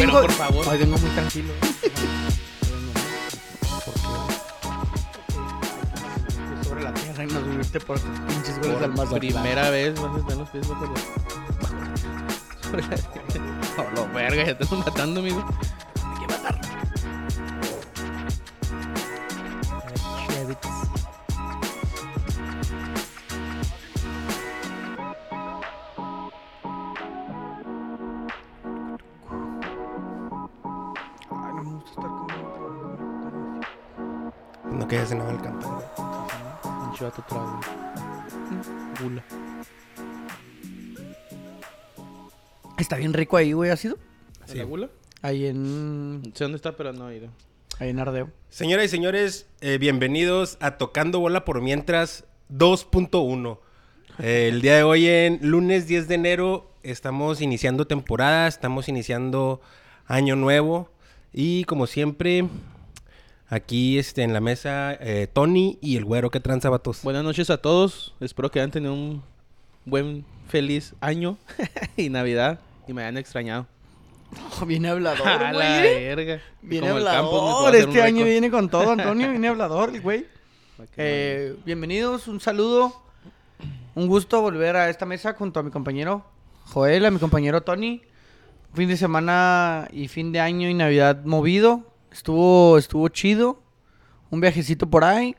Vengo, por favor. hoy vengo muy tranquilo. Sobre la tierra y nos subiste por estos pinches goles al Por Mazatlán. primera vez vas a estar los pies bajo la- No, lo verga, ya te estás matando, amigo. Ahí, güey, ¿ha sido? ¿En la gula? Ahí en... No sé dónde está, pero no he ido. Ahí en Ardeo. Señoras y señores, eh, bienvenidos a Tocando Bola por Mientras 2.1. Eh, el día de hoy, en lunes 10 de enero, estamos iniciando temporada, estamos iniciando año nuevo. Y como siempre, aquí este, en la mesa, eh, Tony y el güero que tranza vatos. Buenas noches a todos. Espero que hayan tenido un buen, feliz año y Navidad. Y me hayan extrañado. Oh, viene hablador, A la güey. verga. Viene Como hablador. Este año viene con todo, Antonio. Viene hablador, güey. Eh, bienvenidos, un saludo. Un gusto volver a esta mesa junto a mi compañero Joel, a mi compañero Tony. Fin de semana y fin de año y Navidad movido. Estuvo, estuvo chido. Un viajecito por ahí.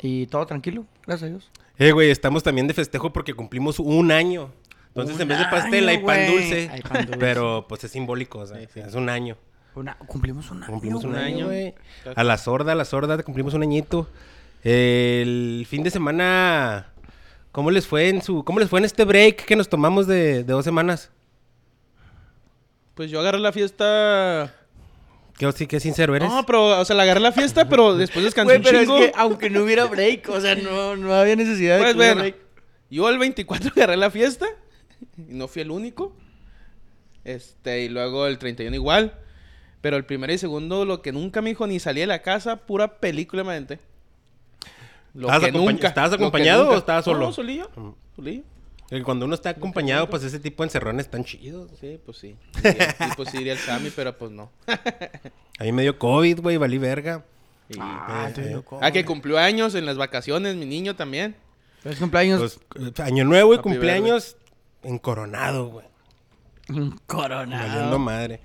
Y todo tranquilo, gracias a Dios. Eh, güey, estamos también de festejo porque cumplimos un año. Entonces, Un en vez de pastel, hay año, pan güey. dulce. Hay pan dulce. Pero, pues, es simbólico, o sea, Sí, sí. es un año. Una- cumplimos un año. Cumplimos un año, güey. A la sorda, a la sorda, cumplimos un añito. El fin de semana, ¿cómo les fue en su, cómo les fue en este break que nos tomamos de, de dos semanas? Pues yo agarré la fiesta. Qué, sí, qué sincero eres. No, pero, o sea, la agarré la fiesta, pero después descansé un pero chingo. es que aunque no hubiera break, o sea, no, no había necesidad de Pues que hubiera bueno, break. yo el 24 agarré la fiesta y no fui el único. Este, y luego el 31 igual. Pero el primero y segundo, lo que nunca me dijo ni salí de la casa, pura película me aventé. Lo ¿Estabas que acompañ- nunca. estabas lo que acompañado nunca. o estabas solo? No, solillo. Solillo. Cuando uno está acompañado, pues ese tipo de encerrones están chidos. Sí, pues sí. Diría- sí, pues sí iría el Sammy, pero pues no. A mí me dio COVID, güey, valí verga. Y- Ah, Eh, te eh. dio co- Ah, que cumplió años en las vacaciones, mi niño también. Feliz cumpleaños. Pues, eh, año nuevo y Happy cumpleaños en Coronado, güey. Un coronado. Valiendo madre.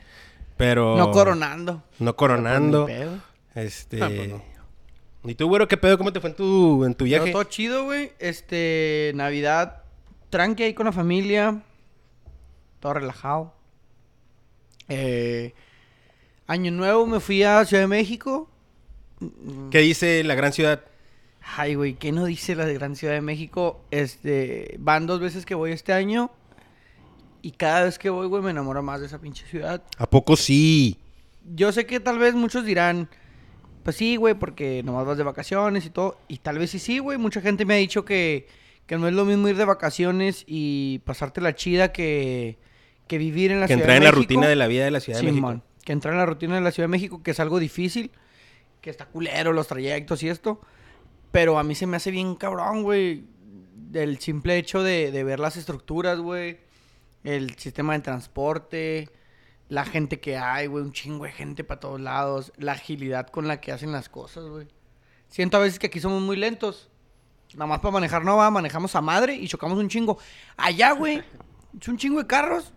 Pero... No coronando. No coronando. Pedo. Este. Ah, pues no. ¿Y tú, güero, qué pedo? ¿Cómo te fue en tu, en tu Pero viaje? todo chido, güey. Este, Navidad, tranqui ahí con la familia. Todo relajado. Eh, año nuevo me fui a Ciudad de México. ¿Qué dice la gran ciudad? Ay, güey, ¿qué no dice la gran Ciudad de México? Este, van dos veces que voy este año. Y cada vez que voy, güey, me enamoro más de esa pinche ciudad. ¿A poco sí? Yo sé que tal vez muchos dirán, pues sí, güey, porque nomás vas de vacaciones y todo. Y tal vez sí, sí, güey. Mucha gente me ha dicho que, que no es lo mismo ir de vacaciones y pasarte la chida que, que vivir en la Que Ciudad entrar de en la México. rutina de la vida de la Ciudad de México. que entrar en la rutina de la Ciudad de México, que es algo difícil, que está culero los trayectos y esto. Pero a mí se me hace bien cabrón, güey. El simple hecho de, de ver las estructuras, güey. El sistema de transporte. La gente que hay, güey. Un chingo de gente para todos lados. La agilidad con la que hacen las cosas, güey. Siento a veces que aquí somos muy lentos. Nada más para manejar no va, manejamos a madre y chocamos un chingo. Allá, güey, es un chingo de carros.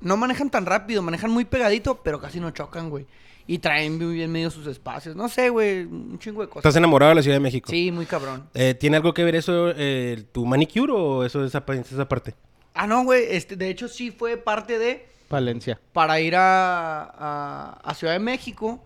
No manejan tan rápido, manejan muy pegadito, pero casi no chocan, güey. Y traen muy bien medio sus espacios. No sé, güey, un chingo de cosas. ¿Estás enamorado de la Ciudad de México? Sí, muy cabrón. Eh, ¿Tiene algo que ver eso, eh, tu manicure o eso esa, esa parte? Ah, no, güey, este, de hecho sí fue parte de... Valencia. Para ir a, a, a Ciudad de México,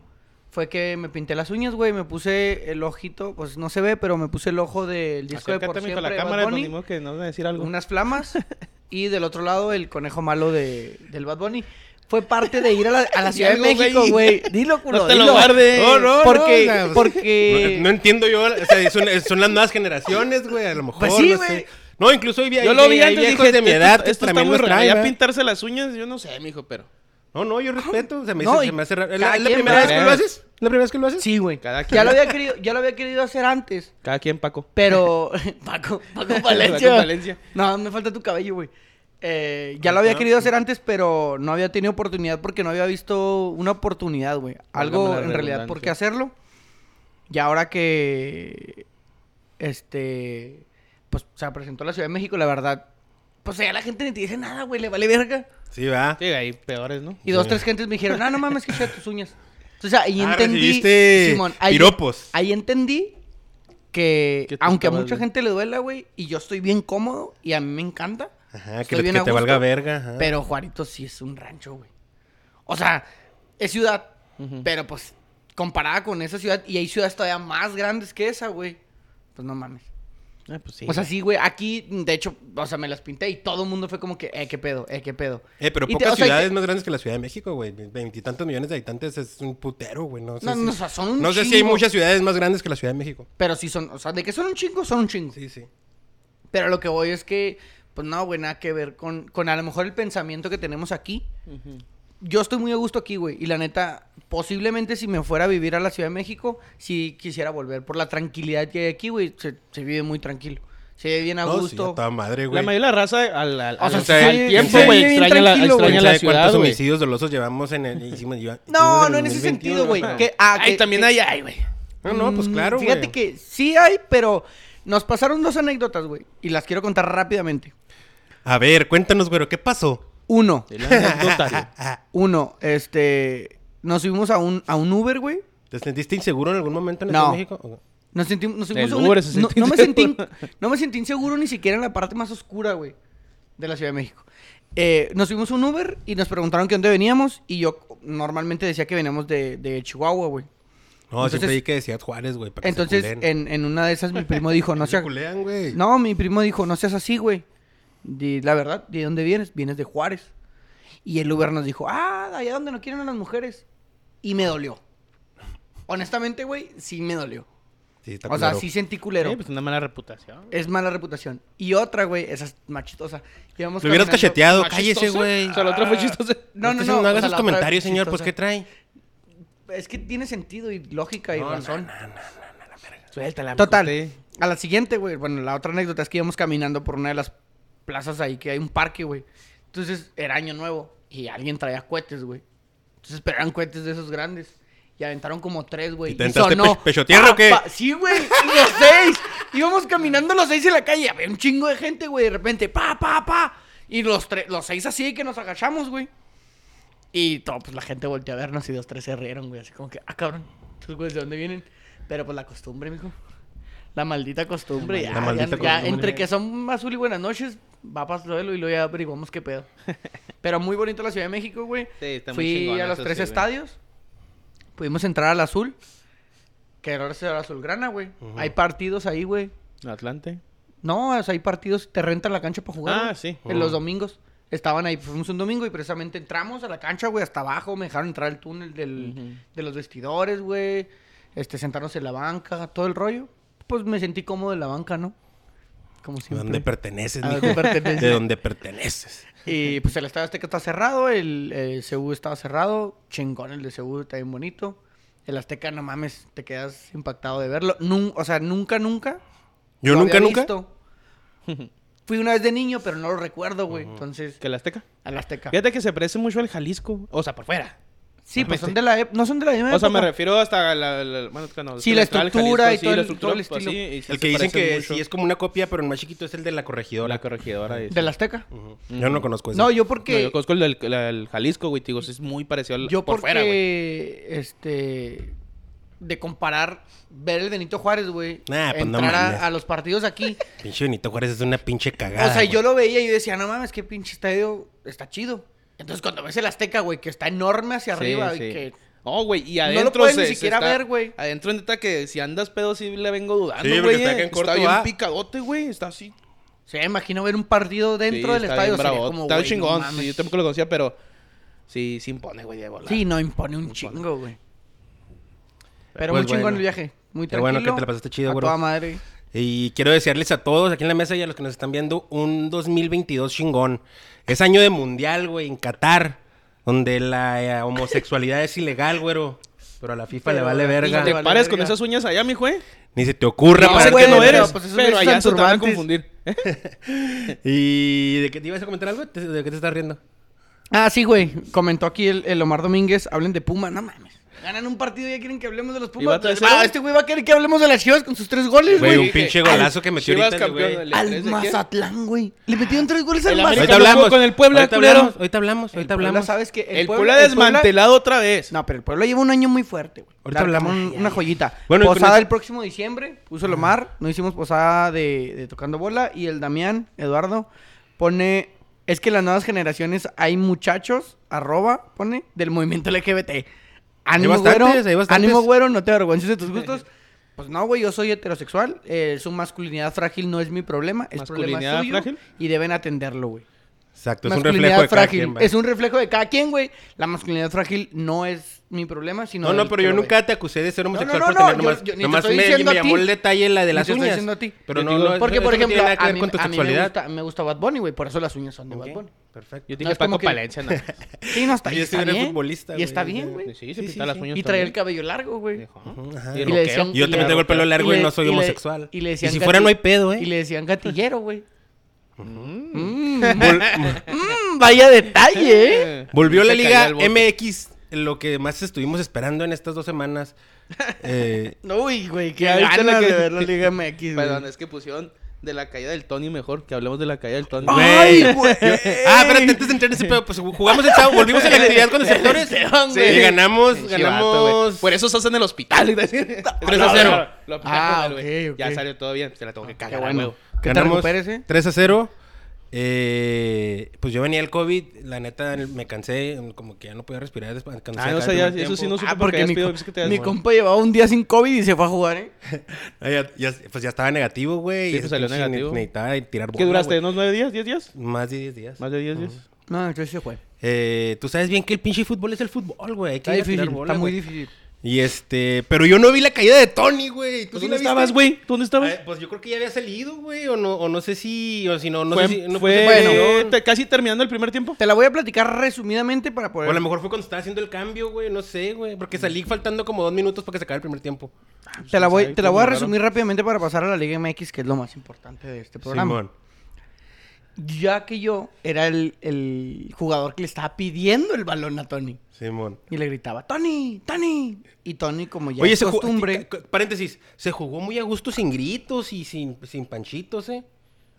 fue que me pinté las uñas, güey. Me puse el ojito, pues no se ve, pero me puse el ojo del disco de Por Acércate, Siempre la Bad cámara, Bunny. pues, modo que no van a decir algo. unas flamas y del otro lado el conejo malo de, del Bad Bunny. Fue parte de ir a la, a la Di Ciudad de México, güey. Dilo, culo, No te lo dilo. guardes. No, no, Porque, no, o sea, porque... No, no entiendo yo, o sea, son, son las nuevas generaciones, güey, a lo mejor, Pues sí, no sé. No, incluso hay, Yo lo vi antes viejos dije, de mi esto- edad que esto está también muy raro. Ya pintarse las uñas, yo no sé, mijo, pero... No, no, yo respeto, se me, No, hizo- y se me hace raro. ¿Es cada la, la primera vez que lo haces? ¿La primera vez que lo haces? Sí, güey. Cada Ya quien. lo había querido, ya lo había querido hacer antes. Cada quien, Paco. Pero. Paco, Paco Valencia. Paco Valencia. No, me falta tu cabello, güey. Eh, ya lo había querido hacer antes, pero no había tenido oportunidad porque no había visto una oportunidad, güey. Algo en realidad por qué hacerlo. Y ahora que. Este. Pues se presentó en la Ciudad de México, la verdad. Pues ya la gente ni te dice nada, güey, le vale verga. Sí, va. Sí, hay peores, ¿no? Y dos, Sí. tres gentes me dijeron, ah, no mames, que chida tus uñas. Entonces ahí Ah, entendí. recibiste ahí, piropos. ahí entendí que, aunque a mucha bien. gente le duela, güey, y yo estoy bien cómodo y a mí me encanta. Ajá, que, bien te gusto, valga verga. ajá. Pero Juarito sí es un rancho, güey. O sea, es ciudad, pero pues comparada con esa ciudad, y hay ciudades todavía más grandes que esa, güey. Pues no mames. Ah, pues sí. O sea, sí, güey, aquí, de hecho, o sea, me las pinté y todo el mundo fue como que, eh, qué pedo, eh, qué pedo. Eh, pero Y te- pocas o sea, ciudades más grandes que la Ciudad de México, güey. Veintitantos millones de habitantes es un putero, güey. No sé, No, si, no, o sea, son un no sé si hay muchas ciudades más grandes que la Ciudad de México. Pero sí son, o sea, de que son un chingo, son un chingo. Sí, sí. Pero lo que voy es que, pues no, güey, nada que ver con, con a lo mejor el pensamiento que tenemos aquí. Yo estoy muy a gusto aquí, güey. Y la neta, posiblemente si me fuera a vivir a la Ciudad de México, sí quisiera volver. Por la tranquilidad que hay aquí, güey, se, se vive muy tranquilo. Se vive bien a No, gusto. toda madre, La güey. mayoría de la raza al, al, O sea, al- sí, tiempo, sí, güey, extraña la, extraña ¿Quién la ciudad, cuántos güey. homicidios dolosos llevamos en el... hicimos- lleva- no, en no el en ese 2021, sentido, güey. Que, ah, Ay, que- también que- hay, ay, güey. No, no, pues Mm, claro, güey. Fíjate que sí hay, pero nos pasaron dos anécdotas, güey. Y las quiero contar rápidamente. A ver, cuéntanos, güero, ¿qué pasó? Uno. El. Uno, este. Nos subimos a un, a un Uber, güey. ¿Te sentiste inseguro en algún momento en la No. Ciudad de México? Nos, sentimos, nos subimos El a un- Uber se no, siente no me sentí, inseguro. no me sentí inseguro ni siquiera en la parte más oscura, güey, de la Ciudad de México. Eh, nos subimos a un Uber y nos preguntaron que dónde veníamos. Y yo normalmente decía que veníamos de, de Chihuahua, güey. No, Entonces- siempre di que decías Juárez, güey. para que se Entonces, en, en una de esas, mi primo dijo, no Se seas... culean, güey. No, mi primo dijo, no seas así, güey. Di la verdad, ¿de dónde vienes? Vienes de Juárez. Y el Uber nos dijo, ah, de allá donde no quieren a las mujeres. Y me dolió. Honestamente, güey, sí me dolió. Sí, está O sea, culero. sí sentí culero. Sí, pues una mala reputación. Es mala reputación. Y otra, güey, esa es machitosa. Íbamos Lo hubieras cacheteado, ¿Más cállese, güey. O sea, la otra fue chistosa. No, no, Entonces, no. no o hagas sea, esos la comentarios, señor, pues, chistosa. ¿qué trae? Es que tiene sentido y lógica y No, razón. no, no, no. Suéltala. Total. A la siguiente, güey. Bueno, la otra anécdota es que íbamos caminando por una de las plazas ahí, que hay un parque, güey. Entonces, era año nuevo y alguien traía cohetes, güey. Entonces, pero eran cohetes de esos grandes. Y aventaron como tres, güey. ¿Y te aventaste sonó, pe- pecho tierra o qué? pa, pa. Sí, güey. Los seis. Íbamos caminando los seis en la calle. Había un chingo de gente, güey. De repente, pa, pa, pa. Y los, tres, los seis así que nos agachamos, güey. Y todo, pues la gente volteó a vernos y dos, tres se rieron, güey. Así como que, ah, cabrón. ¿Estos güeyes de dónde vienen? Pero pues la costumbre, mijo. La maldita costumbre. La ya, maldita ya- ya costumbre. entre que son azul y buenas noches, va para suelo y luego ya averiguamos qué pedo. Pero muy bonito la Ciudad de México, güey. Sí, está muy Fui chingona, a los tres sí, güey. estadios. Pudimos entrar al azul. Que ahora es el azulgrana, güey. Hay partidos ahí, güey. Atlante. No, o sea, hay partidos, te rentan la cancha para jugar. Ah, güey. sí. En los Mm. domingos. Estaban ahí, fuimos un domingo y precisamente entramos a la cancha, güey, hasta abajo. Me dejaron entrar al túnel del, de los vestidores, güey. Este, sentarnos en la banca, todo el rollo. Pues me sentí cómodo en la banca, ¿no? Como ¿De siempre. dónde perteneces, A dónde perteneces. De dónde perteneces. Y pues el Estadio Azteca está cerrado, el, el CU estaba cerrado, chingón el de CU está bien bonito. El Azteca, no mames, te quedas impactado de verlo. Nun- o sea, nunca, nunca. Yo lo nunca, había nunca. visto. Fui una vez de niño, pero no lo recuerdo, güey. Entonces, ¿Que el Azteca? al Azteca. Fíjate que se parece mucho al Jalisco. O sea, por fuera. Sí, pues son de la ep- no son de la misma O sea, me refiero hasta la... la- bueno, es no, Sí, es la estructura Jalisco, y sí, todo la el- estructura, todo el pues, estilo. sí, y sí El que dicen que mucho. sí es como una copia, pero en más chiquito es el de la corregidora. La corregidora. y- Del Azteca. Ujú. Yo no conozco ese. No, yo No, porque... yo conozco el del la- el Jalisco, güey, digo, es muy parecido al yo por porque... fuera, güey. este... De comparar... Ver el Benito Juárez, güey. Nah, pues no entrar a- mames. a, los partidos aquí. Pinche Benito Juárez es una pinche cagada. O sea, yo lo veía y yo decía, no mames, qué pinche estadio está chido. Entonces, cuando ves el Azteca, güey, que está enorme hacia Sí, arriba sí. y que... Oh, güey, y lo adentro puedes se, ni siquiera está- ver, güey. Adentro neta que si andas pedo sí le vengo dudando, Sí, güey. porque está acá en corto, Está bien picadote, güey, está así. Se me imagino ver un partido dentro Sí, del está estadio. bien Sería bravo. como, Está güey, no chingón, sí, yo tampoco lo conocía, pero sí, sí impone, güey, de volar. Sí, no, impone un Impone. chingo, güey. Pero Pues muy chingón bueno. el viaje. Muy Qué tranquilo. bueno que te la pasaste chido, A güero. toda madre. Y quiero desearles a todos aquí en la mesa y a los que nos están viendo un 2022 chingón. Es año de mundial, güey, en Qatar, donde la eh, homosexualidad es ilegal, güero. Pero a la FIFA Pero le vale verga. Te vale pares con verga. esas uñas allá, mi güey. Ni se te ocurra No, para que no pero, eres, pues, esos pero allá se te van a confundir. ¿Y de qué te ibas a comentar algo? ¿Te- ¿De qué te estás riendo? Ah, sí, güey. Comentó aquí el, el Omar Domínguez. Hablen de Puma. No mames. Ganan un partido y ya quieren que hablemos de los ¿Y va Pumas. Ah, este güey va a querer que hablemos de las Chivas con sus tres goles, Güey, güey. un pinche golazo que metió Chivas ahorita el campeón güey. Al. Mazatlán, güey. Le metieron tres goles al Mazatlán. Ahorita hablamos. con el Puebla, ahorita culero. hablamos, ahorita hablamos, El ahorita Puebla, hablamos. ¿sabes qué? El Puebla desmantelado otra vez. No, pero el pueblo lleva un año muy fuerte, güey. Ahorita La- hablamos. un- una joyita. Bueno, posada el próximo diciembre, puso el Omar. No hicimos posada de, de tocando bola. Y el Damián, Eduardo, pone. Es que en las nuevas generaciones hay muchachos, arroba, pone, del movimiento LGBT. Ánimo, bastantes, güero. hay. Ánimo, güero, no te avergüences de tus gustos. Pues no, güey, yo soy heterosexual. eh, su masculinidad frágil no es mi problema. Es problema ¿Masculinidad suyo. frágil? Y deben atenderlo, güey. Exacto, es un reflejo de cada quien, es un reflejo de cada quien, güey. La masculinidad frágil no es mi problema, sino. No, no, pero yo nunca te acusé de ser homosexual no, por no, tener yo- nomás, yo te nomás estoy me, diciendo me a llamó ti. el detalle la de las te estoy uñas. diciendo a ti. Pero Yo no, no, Porque, por no tiene ejemplo, nada que a ver mí, con tu a mí me, gusta, me gusta Bad Bunny, güey. Por eso las uñas son de Bad Ok, Bunny. Perfecto. Yo No dije Paco que- Palencia, ¿no? Sí, no, está, Yo está sí era bien. futbolista, Y güey. está bien, güey. Sí, se pinta las uñas Y traía el cabello largo, güey. Y Y Yo también tengo el pelo largo y, no soy homosexual. Y, le Y decían si fuera no hay pedo, Y ¿eh? le decían gatillero, güey. Mm. Mm, mm, vaya detalle, ¿eh? Volvió la Liga. MX, lo que más estuvimos esperando en estas dos semanas. Eh, Uy, güey, qué ganas de ver la Liga MX, güey. Perdón, es que pusieron de la caída del Tony mejor. Que hablemos de la caída del Tony. ¡Ay, güey! ah, espérate, antes de entrar en ese pedo, pues jugamos el sábado, volvimos a la actividad con los sectores. Sí, güey. y ganamos, ganamos. Por eso estás en el hospital. 3 a 0. Ah, ok, ok. Ya salió todo bien. Se la tengo que Qué cagar. bueno. Te Ganamos ¿eh? 3 a 0. Eh, pues yo venía el COVID, la neta me cansé, como que ya no podía respirar después. Ah, no el sabía, primer eso sí no supe Ah, porque mi, co- que te mi compa llevaba un día sin COVID y se fue a jugar, ¿eh? Ya- ya- pues ya estaba negativo, güey. Sí, y pues salió negativo. Necesitaba tirar bola, ¿Qué duraste? güey. ¿Unos 9 días? ¿10 días? Más de 10 días. ¿Más de 10 días? No, entonces se fue. Eh, tú sabes bien que el pinche fútbol es el fútbol, güey. Hay que Está ir a tirar difícil, bola, está muy güey. difícil. Y este, pero yo no vi la caída de Tony, güey. ¿Tú ¿Tú sí ¿Dónde la viste? estabas, güey? ¿Tú ¿Dónde estabas? Eh, pues yo creo que ya había salido, güey, o no, o no sé si, o si no, no fue sé si, no fue puse bueno, te- casi terminando el primer tiempo. Te la voy a platicar resumidamente para O poder... a lo mejor fue cuando estaba haciendo el cambio, güey, no sé, güey, porque salí faltando como dos minutos para que se acabe el primer tiempo. Te la voy, Sabe te la voy a raro. resumir rápidamente para pasar a la Liga MX, que es lo más importante de este programa. Simón. Ya que yo era el, el jugador que le estaba pidiendo el balón a Tony. Simón. Y le gritaba, Tony, Tony. Y Tony, como ya Oye, es costumbre... paréntesis, se jugó muy a gusto sin gritos y sin, sin panchitos, ¿eh?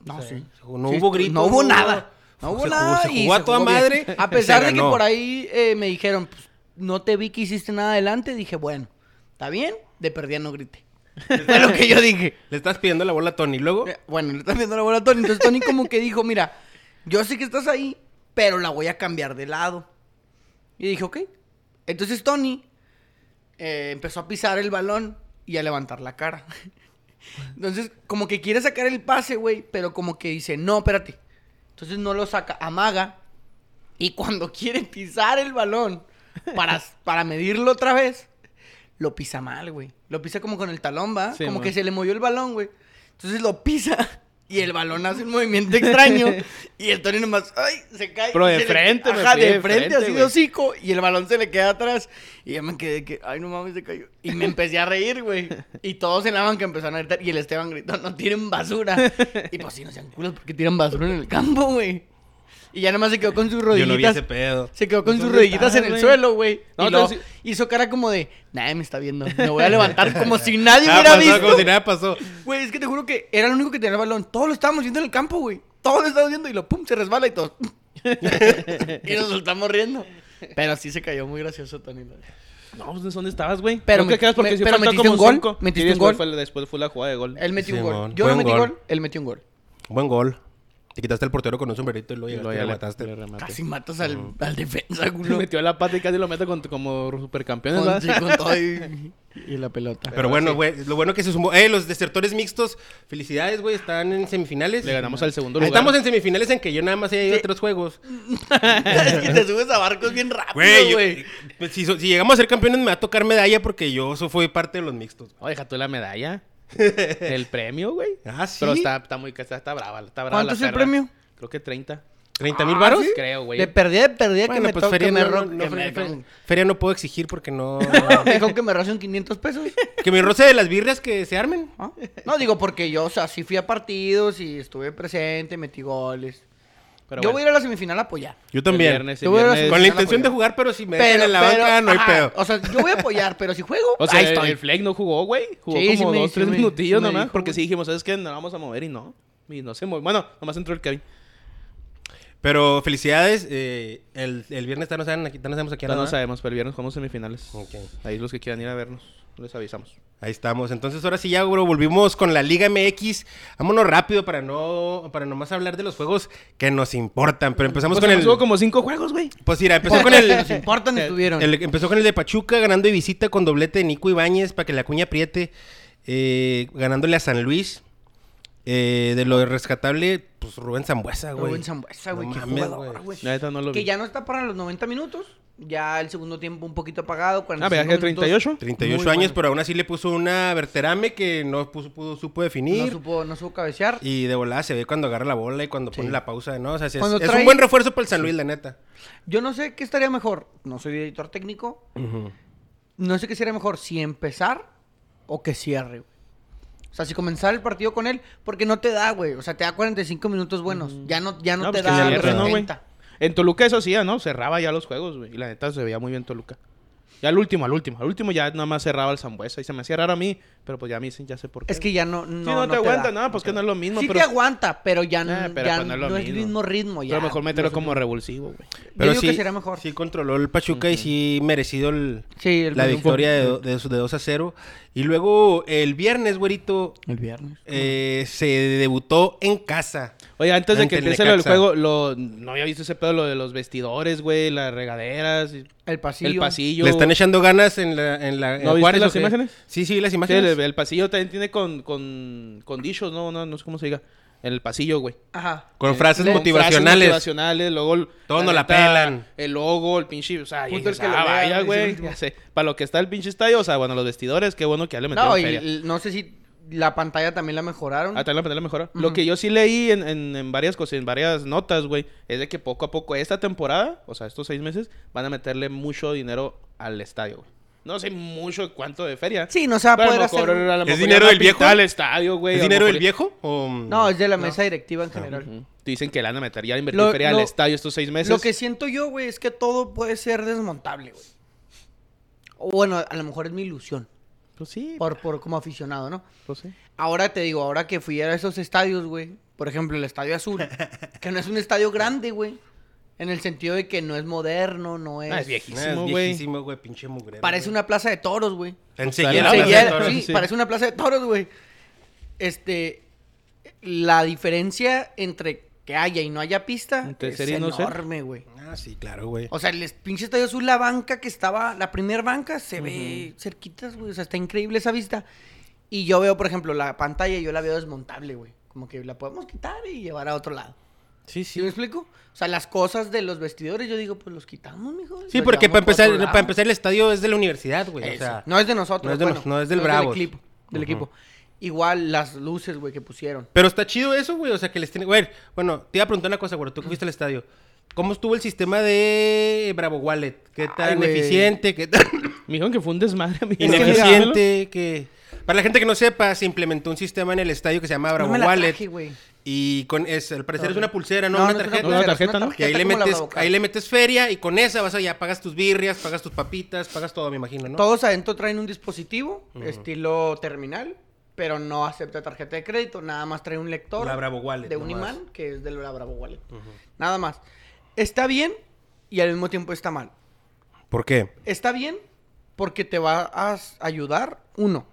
No, O sea, sí. jugó- no Sí, hubo gritos. No hubo nada. No hubo nada. Se jugó a toda madre. A pesar de que por ahí eh, me dijeron, pues, no te vi que hiciste nada adelante, dije, bueno, está bien, de perdida no grité. Fue lo que yo dije. Le estás pidiendo la bola a Tony. Luego, Eh, Bueno, le están viendo la bola a Tony. Entonces Tony como que dijo, mira, yo sé que estás ahí, pero la voy a cambiar de lado. Y dije, ok. Entonces Tony eh, empezó a pisar el balón y a levantar la cara. Entonces, como que quiere sacar el pase, güey, pero como que dice, no, espérate. Entonces no lo saca, amaga. Y cuando quiere pisar el balón para, para medirlo otra vez, lo pisa mal, güey. Lo pisa como con el talón, ¿va? Sí, como man. que se le movió el balón, güey. Entonces lo pisa y el balón hace un movimiento extraño. y el Tony nomás, ¡ay! Se cae. Pero de le- frente, me Ajá, de frente, frente, así de hocico. Y el balón se le queda atrás. Y yo me quedé que, ¡ay, no mames, se cayó! Y me empecé a reír, güey. Y todos en la banca empezaron a gritar. Y el Esteban gritó, ¡no tiren basura! Y pues sí, no sean culos porque tiran basura en el campo, güey. Y ya nomás se quedó con sus yo no vi rodillitas. ese pedo. Se quedó con sus ¿Dónde rodillitas en el suelo, güey. No, y luego hizo cara como de, nadie me está viendo. Me voy a levantar como si nadie Ah, hubiera pasó visto. como si nada pasó. Güey, es que te juro que era el único que tenía el balón. Todos lo estábamos viendo en el campo, güey. Todos lo estábamos viendo y lo pum, se resbala y todo. y nos soltamos riendo. Pero sí se cayó muy gracioso, Tony. No, pues ¿dónde estabas, güey? Pero ¿No me- quedas porque me- sí pero metiste como un gol, cinco. metiste un después gol. Fue, después fue la jugada de gol. Él metió un gol. Yo no buen metí gol. gol. él metió un gol. Buen gol. Te quitaste el portero con un sombrerito y luego Y llegaste y ya lo le- mataste. le rematé. Casi matas al, al defensa, culo. metió la pata y casi lo mete con- como supercampeones, Con, sí, con todo y, y la pelota. Pero bueno, güey, lo bueno que se sumó. Eh, los desertores mixtos, felicidades, güey, están en semifinales. Le ganamos al segundo lugar. Estamos en semifinales en que yo nada más he ido a tres juegos. es que te subes a barcos bien rápido, Güey, pues, si, si llegamos a ser campeones me va a tocar medalla porque yo eso fue parte de los mixtos. Oh, deja tú la medalla. el premio, güey. Ah, sí. Pero está, está muy está, está brava. Está brava ¿Cuánto la es el perra. premio? Creo que 30. ¿30 mil Ah, varos? ¿sí? Creo, güey. De perdida, de perdida que me pues toque feria me no, que no, me- fe- feria no puedo exigir porque no... Dijo que me rocen 500 pesos. que me roce de las birrias que se armen. ¿Ah? No, digo porque yo, o sea, sí fui a partidos y estuve presente, metí goles. Pero yo bueno. voy a ir a la semifinal a apoyar. Yo El también. viernes, el Yo voy a la viernes- Con la intención de jugar, pero si me dejan en la banca, no hay ajá, pedo. O sea, yo voy a apoyar, pero si juego, O sea, ahí el, estoy. el Fleck no jugó, güey. Jugó Sí, como dos, sí tres minutillos nomás. dijo, porque güey. sí dijimos, ¿sabes qué? Nos vamos a mover y no. Y no se movió. Bueno, nomás entró el Kevin. Pero felicidades. eh, el, el viernes ya no saben aquí, ya no sabemos aquí nada. no sabemos, pero el viernes jugamos semifinales. Ok. Ahí los que quieran ir a vernos, les avisamos. Ahí estamos. Entonces, ahora sí ya, bro, volvimos con la Liga MX. Vámonos rápido para no para nomás hablar de los juegos que nos importan. Pero empezamos Pues con el... Hubo como cinco juegos, güey. Pues mira, empezó con el... nos importan estuvieron. El- empezó con el de Pachuca ganando de visita con doblete de Nico Ibáñez para que la cuña apriete, eh, ganándole a San Luis. Eh, de lo rescatable, pues Rubén Zambuesa, güey. Rubén Sambuesa, güey, No qué mames, jugador, güey. güey. La neta no lo vi. Que ya no está para los 90 minutos. Ya el segundo tiempo un poquito apagado. Ah, 45 viaje de minutos. 38. 38 Muy años, bueno. pero aún así le puso una verterame que no puso, pudo, supo No definir. supo, no supo cabecear. Y de volada se ve cuando agarra la bola y cuando pone la pausa, ¿no? O sea, es, un buen refuerzo para el San Luis, la neta. Yo no sé qué estaría mejor. No soy editor técnico. No sé qué sería mejor. Si empezar o que cierre, güey. O sea, si comenzar el partido con él, porque no te da, güey. O sea, te da 45 minutos buenos. Ya no, ya no, No, te pues da ¿no, güey? 70. En Toluca eso sí, ¿no? Cerraba ya los juegos, güey. Y la neta se veía muy bien Toluca. Ya al último, al último. Al último ya nada más cerraba el Zambuesa. Y se me hacía raro a mí. Pero pues ya a mí sí, ya sé por qué. Es que ya no, no, Sí, no, te da. aguanta, no, pues que no es lo mismo. Sí pero... te aguanta, pero ya, no- Eh, pero ya pues no es lo no es el mismo. ritmo. Ya, Pero mejor meterlo como revulsivo, güey. Pero digo sí, que sería mejor. sí controló el Pachuca y sí merecido el, Sí, el la victoria de, de, de 2 a 0. Y luego el viernes, güerito, El viernes. eh, se debutó en casa. Oye, antes de que el empiece lo del juego, lo... no había visto ese pedo, lo de los vestidores, güey, las regaderas, y- El pasillo. el pasillo. Le están echando ganas en la... En la en ¿No viste Juárez, las imágenes? Sí, sí, las Sí, imágenes. el, el pasillo también tiene con, con, con dichos, ¿no? ¿no? No sé cómo se diga. En el pasillo, güey. Ajá. Con frases Con motivacionales. frases motivacionales, luego... Todos nos la pelan. El logo, el pinche... O sea, dices, que ah, vaya, güey. ya sé. Para lo que está el pinche estadio, o sea, bueno, los vestidores, qué bueno que ya le metieron No, y feria. el- no sé si la pantalla también la mejoraron. Ah, también la pantalla mejora. Ujú. Lo que yo sí leí en, en, en varias cosas, en varias notas, güey, es de que poco a poco esta temporada, o sea, estos seis meses, van a meterle mucho dinero al estadio, güey. No sé mucho cuánto de feria. Sí, no se va a poder mejor, hacer... a lo ¿Es dinero del viejo? el estadio, güey. ¿Es dinero del viejo? O... No, es de la mesa directiva en general. Ujú. Dicen que le van a meter ya a invertir Lo- feria lo- al estadio estos seis meses. Lo que siento yo, güey, es que todo puede ser desmontable, güey. O bueno, a lo mejor es mi ilusión, Pues sí, por, por como aficionado, ¿no? pues sí. Ahora te digo, ahora que fui a esos estadios, güey, por ejemplo, el Estadio Azul, que no es un estadio grande, güey, en el sentido de que no es moderno, no es... Ah, es viejísimo, es güey. viejísimo, güey, pinche mugrero. Parece una plaza de toros, güey. Enseguida toros. sí, sí. parece una plaza de toros, güey. Este, la diferencia entre que haya y no haya pista es enorme, güey. Ah, sí, claro, güey. O sea, el pinche estadio azul, la banca que estaba, la primer banca, se ve cerquitas, güey. O sea, está increíble esa vista. Y yo veo, por ejemplo, la pantalla, yo la veo desmontable, güey. Como que la podemos quitar y llevar a otro lado. Sí, ¿Sí me explico? O sea, las cosas de los vestidores, yo digo, pues los quitamos, mijo. Sí, los porque para empezar, para empezar el estadio es de la universidad, güey. O sea, no es de nosotros, no es de bueno, nos- no es del Del Bravos. equipo. Del equipo. Igual las luces, güey, que pusieron. Pero está chido eso, güey. O sea, que les tiene. Güey, bueno, te iba a preguntar una cosa, güey. Tú que fuiste al estadio. ¿Cómo estuvo el sistema de Bravo Wallet? ¿Qué Ay, tan güey. eficiente? ¿Qué tan Me dijeron que fue un desmadre, amigo. ineficiente? que Para la gente que no sepa, se implementó un sistema en el estadio que se llama Bravo no me la Wallet. traje. Y con es, al parecer es una pulsera, ¿no? No, una no es una tarjeta. Una tarjeta, ¿no? Que ahí le, metes, ahí le metes feria y con esa vas a ya pagas tus birrias, pagas tus papitas, pagas todo, me imagino, ¿no? Todos adentro traen un dispositivo, estilo terminal, pero no acepta tarjeta de crédito, nada más trae un lector La Bravo Wallet, de un nomás. imán, que es de la Bravo Wallet. Nada más. Está bien y al mismo tiempo está mal. ¿Por qué? Está bien porque te va a ayudar, uno,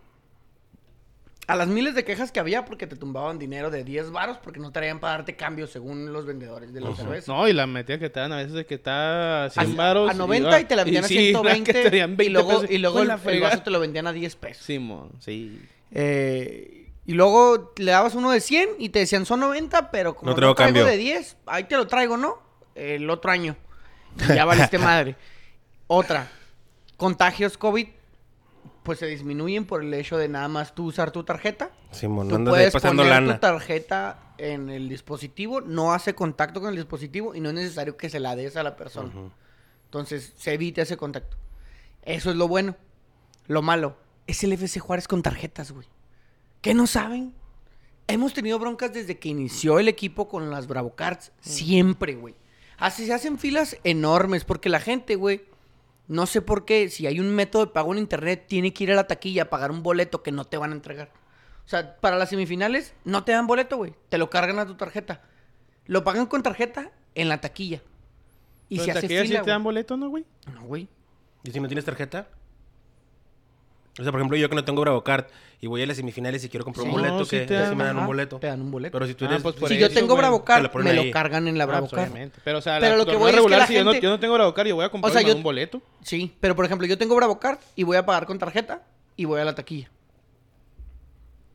a las miles de quejas que había porque te tumbaban dinero de 10 varos porque no traían para darte cambio según los vendedores de la cerveza. No, y la metida que te dan a veces de que está a 100 a, varos. a 90 y te la vendían a sí, la que 120 te darían y 20 luego, y luego el, el vaso te lo vendían a 10 pesos. Simón, sí. Eh, y luego le dabas uno de 100 y te decían son 90, pero como No no, traigo de 10, ahí te lo traigo, ¿no? El otro año. Y ya valiste madre. Otra, contagios COVID pues se disminuyen por el hecho de nada más tú usar tu tarjeta. Simón, Tú puedes pasando poner lana. tu tarjeta en el dispositivo, no hace contacto con el dispositivo y no es necesario que se la des a la persona. Entonces, se evita ese contacto. Eso es lo bueno. Lo malo es el FC Juárez con tarjetas, güey. ¿Qué no saben? Hemos tenido broncas desde que inició el equipo con las Bravo Cards. Siempre, güey. Así se hacen filas enormes porque la gente, güey, no sé por qué, si hay un método de pago en internet, tiene que ir a la taquilla a pagar un boleto que no te van a entregar. O sea, para las semifinales no te dan boleto, güey. Te lo cargan a tu tarjeta. Lo pagan con tarjeta en la taquilla. Y Pero se en hace taquilla fila, sí te dan boleto, ¿no, güey? No, güey. ¿Y si no tienes tarjeta? O sea, por ejemplo, yo que no tengo BravoCard y voy a las semifinales y quiero comprar un boleto, No, sí que te dan, me dan un boleto. Te dan un boleto. Pero si tú Ah, eres... pues por si eso, yo tengo. Te BravoCard, ponen me ahí. lo cargan en la Ah, pues, BravoCard. Pero, o sea, Pero la, lo que voy es que regular, la si yo, no, yo no tengo BravoCard, yo voy a comprar O sea, me yo- dan un boleto. Sí, pero por ejemplo, yo tengo BravoCard y voy a pagar con tarjeta y voy a la taquilla.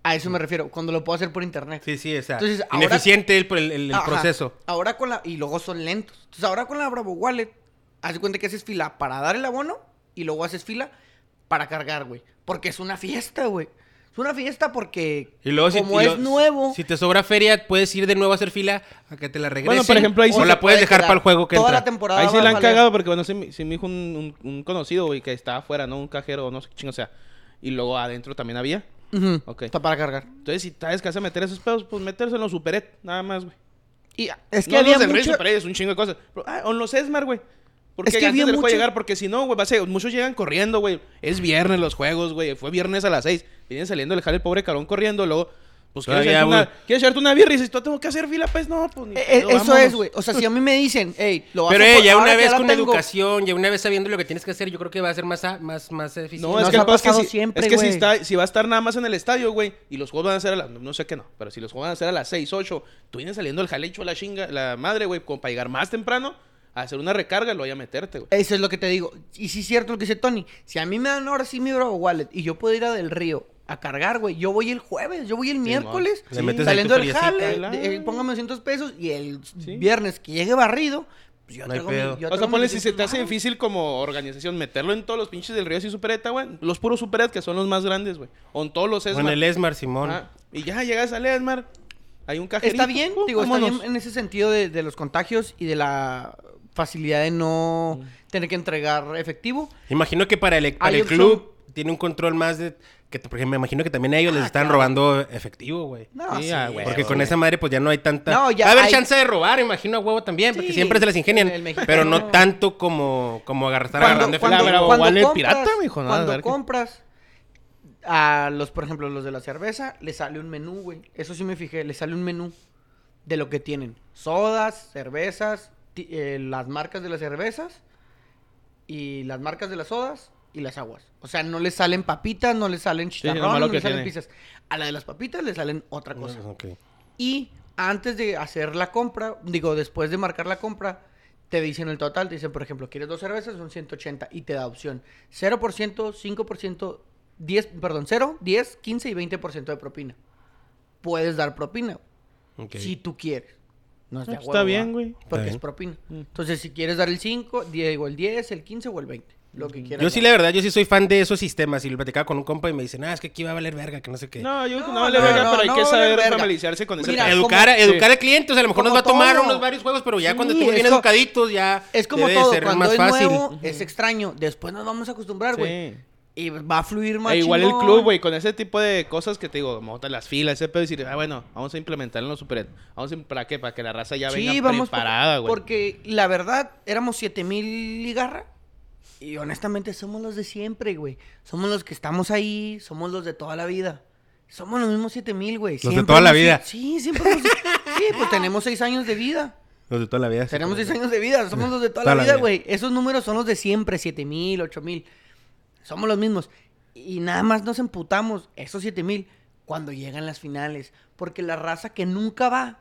A eso me refiero, cuando lo puedo hacer por internet. Sí, sí, o sea, Entonces, ahora- ineficiente el, el- el Ajá. proceso. Ahora con la. Y luego son lentos. Entonces, ahora con la Bravo Wallet, haz de cuenta que haces fila para dar el abono y luego haces fila para cargar, güey. Porque es una fiesta, güey. Es una fiesta porque. Y luego si, como y es lo- nuevo. Si te sobra feria, puedes ir de nuevo a hacer fila a que te la regresen. Bueno, por ejemplo, ahí sí o la puedes puede dejar para el juego que toda entra. la temporada. Ahí sí la han valer. cagado porque, bueno, sí, me- sí me dijo un, un- un conocido, güey, que estaba afuera, ¿no? Un cajero, no sé qué chingo o sea. Y luego adentro también había. Ujú, Ok. Está para cargar. Entonces, si sabes que a meter esos pedos, pues meterse en los superet, nada más, güey. Y es que no, había los mucho... Superet es un chingo de cosas. Pero, ah, o en los Esmar, güey. Porque Es que antes del juego mucho- llegar, porque si no, güey, va a ser- muchos llegan corriendo, güey. Es viernes los juegos, güey. Fue viernes a las 6. Vienen saliendo el jale el pobre cabrón corriendo, luego, pues quieres echarte una, quieres echarte una birra y dices, tú tengo que hacer fila, pues no, pues ni Eh, pedo, eh, eso vámonos". es, güey. O sea, si a mí me dicen, hey, lo vas Pero a eh, por- ya una vez con tengo- educación, ya una vez sabiendo lo que tienes que hacer, yo creo que va a ser más, a- más, más eficiente. No, Nos es que, es que, pasado si, siempre, es que si, está, si va a estar nada más en el estadio, güey, y los juegos van a ser a las... No sé qué no, pero si los juegos van a ser a las 6, 8, tú vienes saliendo el jale hecho a la chinga, la madre, güey, como para llegar más temprano, a hacer una recarga, lo voy a meterte, güey. Eso es lo que te digo. Y sí es cierto lo que dice Tony. Si a mí me dan ahora sí mi Bravo Wallet y yo puedo ir a Del Río a cargar, güey, yo voy el jueves, yo voy el miércoles, saliendo del jale, de- eh, póngame 200 pesos y el Sí. viernes que llegue barrido, pues yo No hay traigo mi- pedo. yo O sea, ponle si se te 200 hace difícil como organización meterlo en todos los pinches del Río así supereta, güey. Los puros superet que son los más grandes, güey. O en todos los O en Esmar. el Esmar, Simón. Ah, y ya llegas al Esmar, hay un cajerito. Está bien, uh, digo, está vámonos. bien en ese sentido de, de los contagios y de la facilidad de no tener que entregar efectivo. Imagino que para el, para Hay el opción- club tiene un control más de... Que, por ejemplo, me imagino que también a ellos les Ah, están claro. robando efectivo, güey. No, Sí, sí, ah, güey. Porque güey. con esa madre pues ya no hay tanta... No, ya Va a haber hay- chance de robar, imagino a huevo también, porque siempre se las ingenian. Pero no tanto como, como agarrar, agarrando cuando- cuando Wallet compras, pirata, mijo, nada, a cuando compras a los, por ejemplo, los de la cerveza, le sale un menú, güey. Eso sí me fijé, le sale un menú de lo que tienen. Sodas, cervezas, eh, las marcas de las cervezas y las marcas de las sodas y las aguas. O sea, no le salen papitas, no le salen chicharrón, no le salen tiene. pizzas. A la de las papitas le salen otra cosa. Ok. Y antes de hacer la compra, digo, después de marcar la compra, te dicen el total. Te dicen, por ejemplo, quieres dos cervezas, son 180 y te da opción 0%, 5%, 10, perdón, 0, 10, 15 y 20% de propina. Puedes dar propina Ok. si tú quieres. No es de Ah, pues está huevo, bien, güey. Porque es propina. Mm. Entonces, si quieres dar el 5, digo el 10, el 15 o el 20. Lo que quieras. Yo sí, dar. la verdad, yo sí soy fan de esos sistemas. Y lo platicaba con un compa y me dice, ah, es que aquí va a valer verga, que no sé qué. No, yo no, No, vale no, verga, no, pero hay no que saber familiarizarse con pedo. educar, como- educar sí. al cliente, o sea, a lo mejor nos va a tomar todo. unos varios juegos, pero ya Sí, cuando estemos es bien educaditos, ya Es como debe todo, ser cuando más es fácil. nuevo, es extraño. Después nos vamos a acostumbrar, güey. Sí. Y va a fluir más E igual el club, güey, con ese tipo de cosas que te digo, como las filas, ese pedo, decir, ah, bueno, vamos a implementarlo en los superet. Vamos a, ¿Para qué? Para que la raza ya venga vamos preparada, güey. Porque la verdad, éramos 7000 y garra. Y honestamente somos los de siempre, güey. Somos los que estamos ahí, somos los de toda la vida. Somos los mismos 7000, güey. Los de toda la vida. Sí, siempre hemos- Sí, pues tenemos 6 años de vida. Los de toda la vida. sí, Tenemos como- 6 años de vida, somos los de toda, Toda la vida. güey. Esos números son los de siempre, 7000, 8000. Somos los mismos. Y nada más nos emputamos, esos 7000, cuando llegan las finales. Porque la raza que nunca va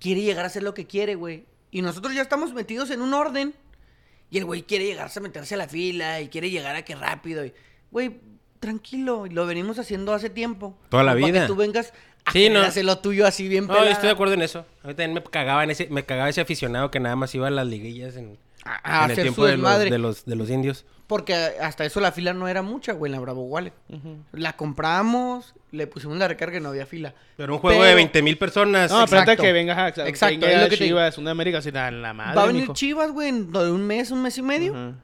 quiere llegar a hacer lo que quiere, güey. Y nosotros ya estamos metidos en un orden. Y el güey quiere llegarse a meterse a la fila y quiere llegar a que rápido. y- Güey, tranquilo. Y lo venimos haciendo hace tiempo. Toda la para vida. que tú vengas a Sí, no. hacer lo tuyo así bien No, yo estoy de acuerdo en eso. A mí también me cagaba, en ese, me cagaba ese aficionado que nada más iba a las liguillas en, A, a en el tiempo los, de, los, de los indios. Porque hasta eso la fila no era mucha, güey, en la Bravo Wallet. La compramos, le pusimos la recarga y no había fila. Pero un juego Pero- de 20 mil personas. No, Exacto. que venga, ajá, Exacto, venga es lo que te Chivas, una América así, la, la madre, Va a venir mijo. Chivas, güey, en de un mes, un mes y medio.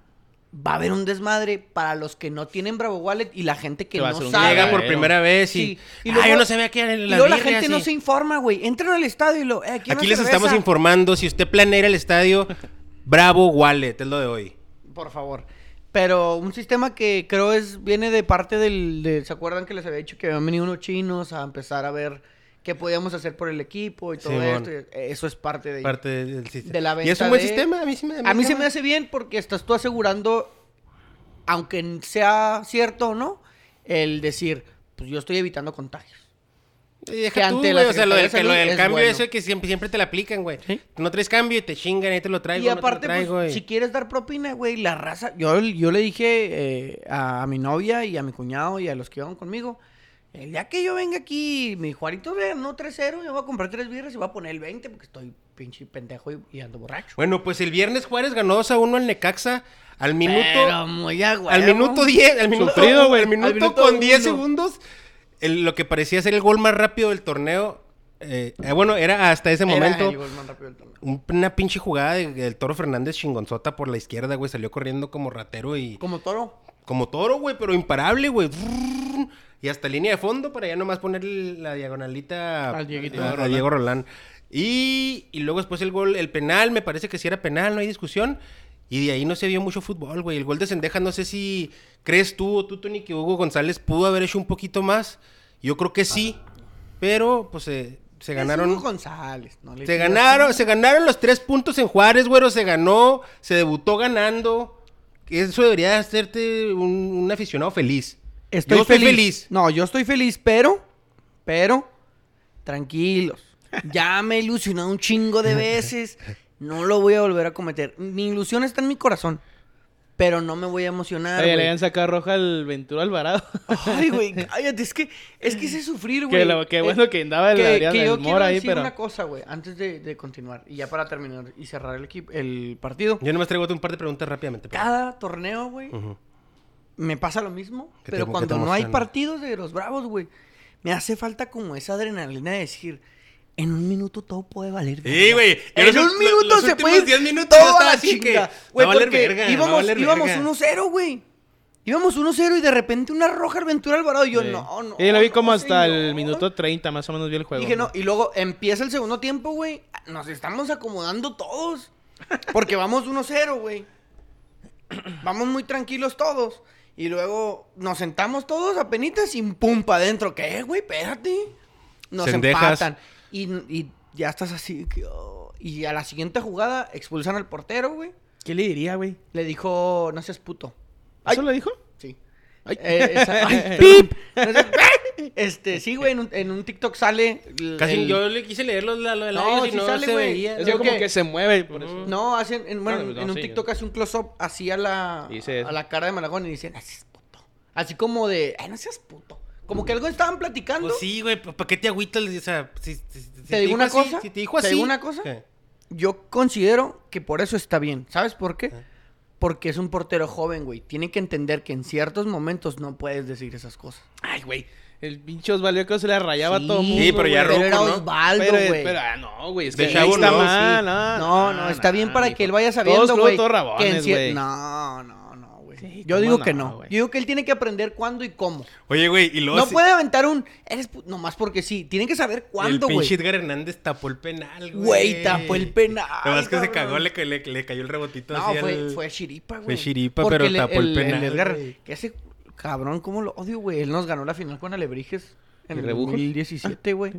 Va a haber un desmadre para los que no tienen Bravo Wallet y la gente que a no sabe. Llega por primera vez y... Sí. Y ah, luego- yo no sabía que era Y la luego la gente no se informa, güey. Entran al estadio y lo... Eh, ¿quieren Aquí les estamos informando. Si usted planea ir al estadio, Bravo Wallet, es lo de hoy. Por favor. Pero un sistema que creo es viene de parte del... de- ¿Se acuerdan que les había dicho que habían venido unos chinos a empezar a ver qué podíamos hacer por el equipo y todo Simón. esto? Eso es parte de... Parte del sistema. De la y es venta un buen de- sistema. A mí, sí me, A mí se me hace bien porque estás tú asegurando, aunque sea cierto o no, el decir, pues yo estoy evitando contagios. Y deja que tú, ante güey, la o sea, lo del, lo del es cambio bueno. ese que siempre, siempre te la aplican, güey. Sí. No traes cambio y te chingan y te lo traigo. y no te lo aparte, pues, traigo, si quieres dar propina, güey, la raza. Yo, yo le dije eh, a, a mi novia y a mi cuñado y a los que iban conmigo. El día que yo venga aquí, mi Juarito ve, no 3-0, yo voy a comprar tres birras y voy a poner el 20 porque estoy pinche pendejo y, y ando borracho. Bueno, pues el viernes Juárez ganó 2 a 1 al Necaxa al minuto... Pero muy a al minuto 10, al minuto, Sufrido, güey. al minuto, Al minuto con 10 uno. segundos, el- lo que parecía ser el gol más rápido del torneo. eh, eh, bueno, era hasta ese Era momento el gol más rápido del torneo. un- una pinche jugada de- del Toro Fernández chingonzota por la izquierda, güey. Salió corriendo como ratero y Como toro. como toro, güey, pero imparable, güey. Y hasta línea de fondo para ya nomás poner la diagonalita Al Dieguito. a, a Diego Rolán. Y, y luego después el gol, el penal, me parece que sí era penal, no hay discusión. Y de ahí no se vio mucho fútbol, güey. El gol de Sendeja, no sé si crees tú o tú, Tony, que Hugo González pudo haber hecho un poquito más. Yo creo que sí, pero pues eh, se ganaron. Hugo González. no le Se ganaron, se ganaron los tres puntos en Juárez, güero. Se ganó, se debutó ganando. Eso debería hacerte un, un aficionado feliz. Estoy Yo feliz. No, yo estoy feliz, pero, pero, tranquilos. Ya me he ilusionado un chingo de veces. No lo voy a volver a cometer. Mi ilusión está en mi corazón. Pero no me voy a emocionar. Oye, le habían sacado roja al Ventura Alvarado. Ay, güey, cállate. Es que, es que sé sufrir, güey. que, lo, que Eh, bueno que andaba el que, Adrián que el yo Mora quiero ahí, decir pero... una cosa, güey, antes de, de continuar. Y ya para terminar y cerrar el, equipo, el partido. Yo nomás traigo un par de preguntas rápidamente. pero- Cada torneo, güey, me pasa lo mismo. Que te- Pero que cuando no hay partidos de los bravos, güey, me hace falta como esa adrenalina de decir, en un minuto todo puede valer. Sí, verga". güey. Yo En los- un minuto los se puede. 10 minutos yo toda estaba la así que, va Güey, a valer porque verga, va íbamos, valer íbamos verga. 1-0, güey. Íbamos 1-0 y de repente una roja Ventura Alvarado. Y yo, Sí. no, no. Y lo vi no, como hasta el señor". minuto 30, más o menos vi el juego. Dije, no, y luego empieza el segundo tiempo, güey. Nos estamos acomodando todos. Porque vamos 1-0, güey. Vamos muy tranquilos todos. Y luego nos sentamos todos a penitas y pum para adentro. ¿Qué, güey? Espérate. Nos Cendejas. empatan. Y, y ya estás así. que, oh. Y a la siguiente jugada expulsan al portero, güey. ¿Qué le diría, güey? Le dijo, no seas puto. Ay. ¿Eso lo dijo? Sí. Ay. Eh, esa- ay, ¡pip! No seas- Este, sí, güey, en un, en un TikTok sale. el- Casi el- yo le quise leer lo, lo, lo de la No, sí no sale, se güey. veía. Es como que- que se mueve, por eso. No, hacen, en, bueno, Ah, pues no, en un sí. TikTok hace un close-up así a la, a la cara de Malagón y dicen, "No seas puto. Así como de, ay, no seas puto. Como que algo estaban platicando. Pues sí, güey, ¿para qué te agüitas? O sea, si, si- si- si ¿Te digo una así, cosa? Si te dijo ¿Te así. digo una cosa? ¿qué? Yo considero que por eso está bien. ¿Sabes por qué? Porque es un portero joven, güey. Tiene que entender que en ciertos momentos no puedes decir esas cosas. Ay, güey. El pinche Osvaldo que se le rayaba Sí, a todo mundo. Sí, pero ya güey. Pero era ¿no? Osvaldo, Pero, güey. pero, ah, no, güey. Es De que está no, mal, sí. no. No, no, está bien para que él vaya Todos sabiendo, güey. todos en rabones, güey. No, no, no. Sí, Yo ¿cómo digo no, que no. güey? Yo digo que él tiene que aprender cuándo y cómo. Oye, güey, y luego. No puede aventar un. Eres pu- nomás porque sí. Tiene que saber cuándo, El güey. pinche Edgar Hernández tapó el penal, güey. Güey, tapó el penal. Nomás que se cagó, le, le, le cayó el rebotito No, así fue, al- fue chiripa, güey. Fue chiripa, Porque pero tapó el penal, Edgar, güey. que ese cabrón, ¿cómo lo odio, güey? Él nos ganó la final con Alebrijes en ¿Y el Rebujos? 2017, güey.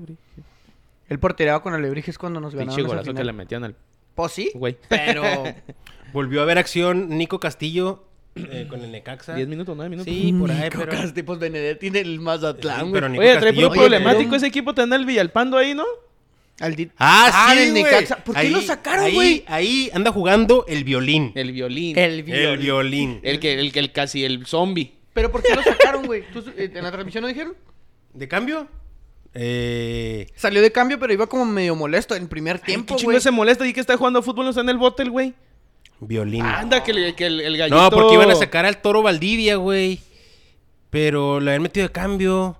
Él portereaba con Alebrijes cuando nos Pinche ganaron golazo que le metían al Pues sí, güey. pero... Volvió a ver acción Nico Castillo eh, con el Necaxa. 10 minutos, 9 minutos. Sí, por ahí, Nico pero. Castillo, pues Benedetti del Mazatlán, Sí, güey. pero Nico Oye, trae Castillo, problemático ese equipo, te anda el Villalpando ahí, ¿no? Al di- Ah, sí, güey. Necaxa. ¿Por qué Ahí- lo sacaron, güey? Ahí anda jugando el violín. El violín. El El violín. violín. El que, el que el casi el zombie. ¿Pero por qué lo sacaron, güey? ¿Tú- eh, ¿En la transmisión no dijeron? ¿De cambio? Eh, Salió de cambio, pero iba como medio molesto en primer tiempo, ¿Qué chingo güey. se molesta? Y que está jugando fútbol, no está en el bote el güey. Violín. Anda, que, le- que el, el gallito... no, porque iban a sacar al toro Valdivia, güey. Pero lo habían metido de cambio.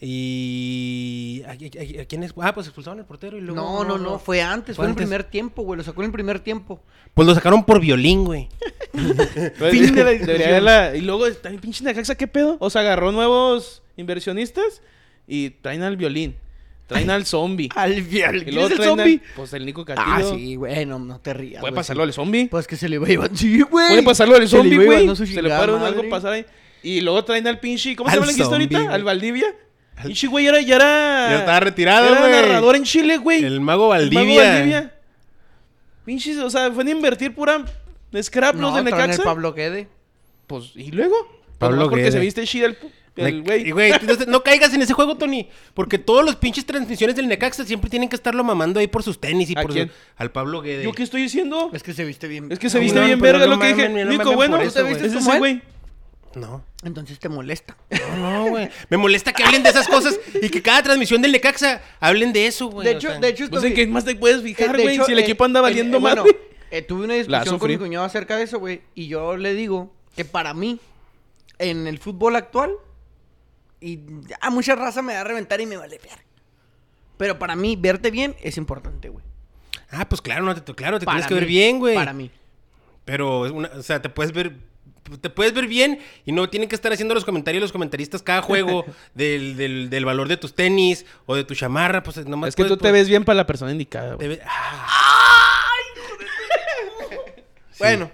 Y. ¿A, a- a- a quién es? Ah, pues expulsaron al portero y luego. No, no, no, fue antes, Fue fue, en el primer tiempo, güey. Lo sacó en el primer tiempo. Pues lo sacaron por violín, güey. Pues, Fin de la discusión. haberla- Y luego, también pinche Necaxa, ¿qué pedo? O sea, agarró nuevos inversionistas y traen al violín. Traen al zombie. Al. Y ¿Quién luego es el al- zombie? Pues el Nico Ah, Castillo. sí, güey, no, no te rías. Puede güey, pasarlo sí. al zombie. Pues que se le iba a llevar. Sí, güey. Puede pasarlo al zombie, güey. Se le puede algo pasar ahí. Y luego traen al pinche... ¿Cómo se llama el zombie, ahorita? güey. Al Valdivia. Pinche güey era, ya era... Ya estaba retirado, Era güey. narrador en Chile, güey. El mago El Valdivia. mago Valdivia. Pinches, o sea, fue a invertir pura scrap los No, de traen el Necaxa. Pablo Guede. Pues, ¿y luego? Pues Pablo nomás porque Guede. se viste chida el, el güey. Y, güey, no, no caigas en ese juego, Tony. Porque todos los pinches transmisiones del Necaxa siempre tienen que estarlo mamando ahí por sus tenis y ¿A por su- quién? al Pablo Guede. ¿Yo qué estoy diciendo? Es que se viste bien. Es que se No, viste no, bien verga no lo que dije. no Nico, bueno, eso, ¿te güey. vistes ¿Es como ese güey? No. Entonces te molesta. No, no, güey. Me molesta que hablen de esas cosas y que cada transmisión del Necaxa hablen de eso, güey. De o hecho, sea. de hecho, Pues esto- en qué más te puedes fijar, Eh, de güey. Si el eh, equipo anda valiendo eh, mal, bueno, eh, tuve una discusión con mi cuñado acerca de eso, güey. Y yo le digo que para mí, en el fútbol actual, y a mucha raza me da a reventar y me vale ver. Pero para mí, verte bien es importante, güey. Ah, pues claro, no te, claro, te Para tienes que ver bien, güey. Para mí. Pero, es una- o sea, te puedes ver. Te puedes ver bien y no tienen que estar haciendo los comentarios los comentaristas cada juego del, del, del valor de tus tenis o de tu chamarra. Pues nomás Es que puedes- tú te ves bien para la persona indicada, te güey. ve- ah. Bueno,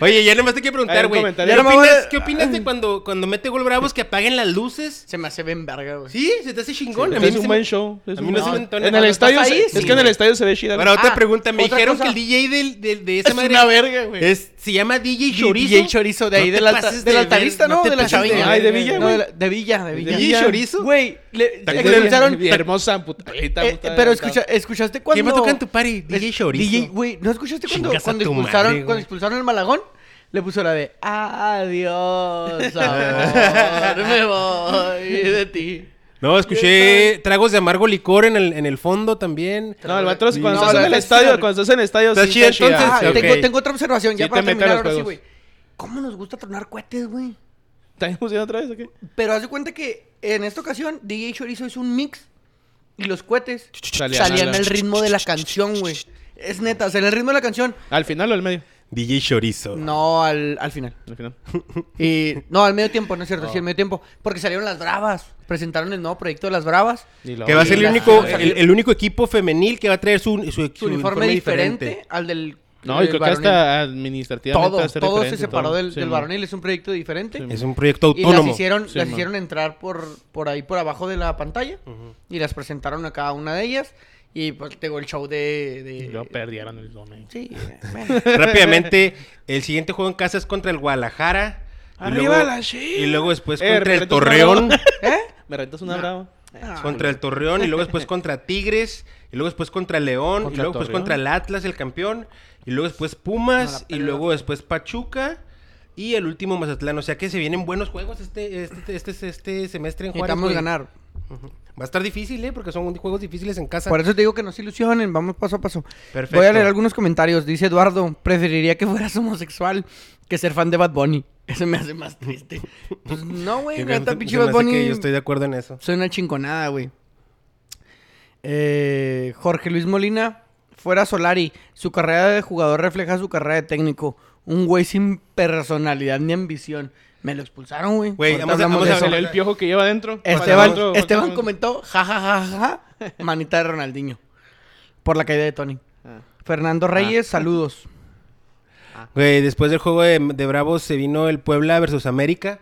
Oye, ya nomás te quiero preguntar, un güey. ¿Qué, Ya no me opinas- voy a- qué opinas de cuando, cuando mete gol bravos que apaguen las luces? se me hace bien verga, güey. Sí, se te hace chingón. Es a mí un se buen me- show. es a un mí no se me En entona el cuando estadio, ahí, es sí, que en el estadio se ve chida. Ahora, otra Ah, pregunta. Me otra dijeron cosa. que el DJ del, del- de esa Es madre una verga, güey. es- se llama DJ Chorizo. DJ Chorizo de ahí, No del, altarista, ¿no? de la chaviña. Ay, de Villa, No, güey. de, la- de Villa, de Villa. DJ Chorizo. Güey, le. Y hermosa putadita. Eh, puta, pero ¿escuchaste cuando... ¿Quién va a tocar en tu party? DJ Es- Chorizo. DJ, güey, ¿no escuchaste cuando expulsaron el Malagón? Le puso la de Adiós, amor, me voy de ti. No, escuché tragos de amargo licor en el, en el fondo también. No, el vato es cuando No, estás en el estadio, cuando estás en el estadio, Está sí chida, está chida. entonces, Ah, tengo, tengo otra observación, ya Sí para terminar ahora sí, güey. ¿Cómo nos gusta tronar cohetes, güey? ¿Estás emocionado otra vez o qué? Pero haz de cuenta que en esta ocasión DJ Chorizo hizo un mix y los cohetes Salían al ritmo de la canción, güey. Es neta, o sea, en el ritmo de la canción. ¿Al final o al medio? DJ Chorizo. No, al, al final. Al final. Y no, al medio tiempo, no es cierto, Oh. sí, al medio tiempo. Porque salieron las Bravas. Presentaron el nuevo proyecto de las Bravas. Y Que va a ser el único, el, el único equipo femenil que va a traer su, su, Su, uniforme, diferente, al del. No, y creo que hasta administrativamente va Todo, a ser todo se separó todo. del, Sí, del varonil, es un proyecto diferente. Sí, Es un proyecto Y autónomo. las hicieron, Sí, las hicieron entrar por, por ahí, por abajo de la pantalla. Y las presentaron a cada una de ellas. Y pues tengo el show de. de- Y luego perdieron el domingo. Sí, bueno. Rápidamente, el siguiente juego en casa es contra el Guadalajara. Y ¡Arriba luego- la Chivas! Y luego después Eh, contra el Torreón. ¿Eh? ¿Me rentas una brava? Ah, contra el Torreón. Y luego después contra Tigres. Y luego después contra León. ¿Contra y luego después contra el Atlas, el campeón. Y luego después Pumas. y luego después Pachuca. Y el último Mazatlán. O sea que se vienen buenos juegos este, este, este, este semestre en Juárez. Necesitamos ganar. Ujú. Va a estar difícil, ¿eh? Porque son juegos difíciles en casa. Por eso te digo que no se ilusionen, vamos paso a paso. Perfecto. Voy a leer algunos comentarios. Dice Eduardo, preferiría que fueras homosexual que ser fan de Bad Bunny. Eso me hace más triste. Pues no, güey, neta, pinche Bad Bunny. que Yo estoy de acuerdo en eso. Soy una chingonada, güey. Eh, Jorge Luis Molina, fuera Solari. Su carrera de jugador refleja su carrera de técnico. Un güey sin personalidad ni ambición. Me lo expulsaron, güey. Güey, vamos a- vamos lee el piojo que lleva adentro. Esteban, Esteban comentó, ja, ja, ja, ja, manita de Ronaldinho. Por la caída de Tony. Ah. Fernando Reyes, saludos. Güey, después del juego de, de Bravos se vino el Puebla versus América.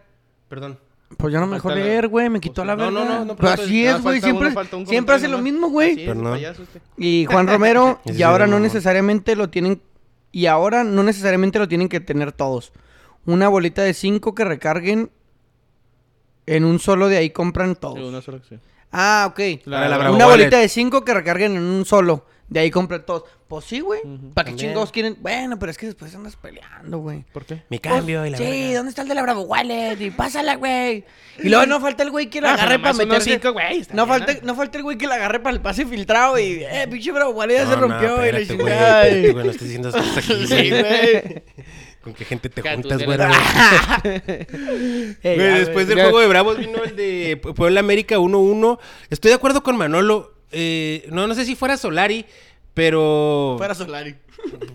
Perdón. Pues ya no me dejó leer, güey, me quitó la no, verga. no, no, no, Pero así Ah, es, güey, siempre, uno, siempre hace lo mismo, güey. Este. Y Juan Romero, y ahora no necesariamente lo tienen, y ahora no necesariamente lo tienen que tener todos. Una bolita de cinco que recarguen en un solo, de ahí compran Sí, todos. una sola acción. Ah, ok. La- Para la la- Bravo Una Wallet. bolita de cinco que recarguen en un solo. De ahí compré todos. Pues sí, güey. ¿Para qué También. chingados quieren? Bueno, pero es que después andas peleando, güey. ¿Por qué? Mi cambio y la Pues, Sí, verga. ¿dónde está el de la Bravo Wallet? Y pásala, güey. Y luego no falta el güey que la Ah, agarre para meterse. cinco, güey, no, bien, falta, ¿no? no falta el güey que la agarre para el pase filtrado y, eh, pinche Bravo Wallet ya No, se no, rompió y la chingada. güey, no estés diciendo esas cosas aquí, Sí, güey. ¿Con qué gente te juntas, güey? ya, después del juego de Bravos vino el de Pu- Puebla América 1-1. Estoy de acuerdo con Manolo. Eh, no, no sé si fuera Solari, pero. Fuera Solari.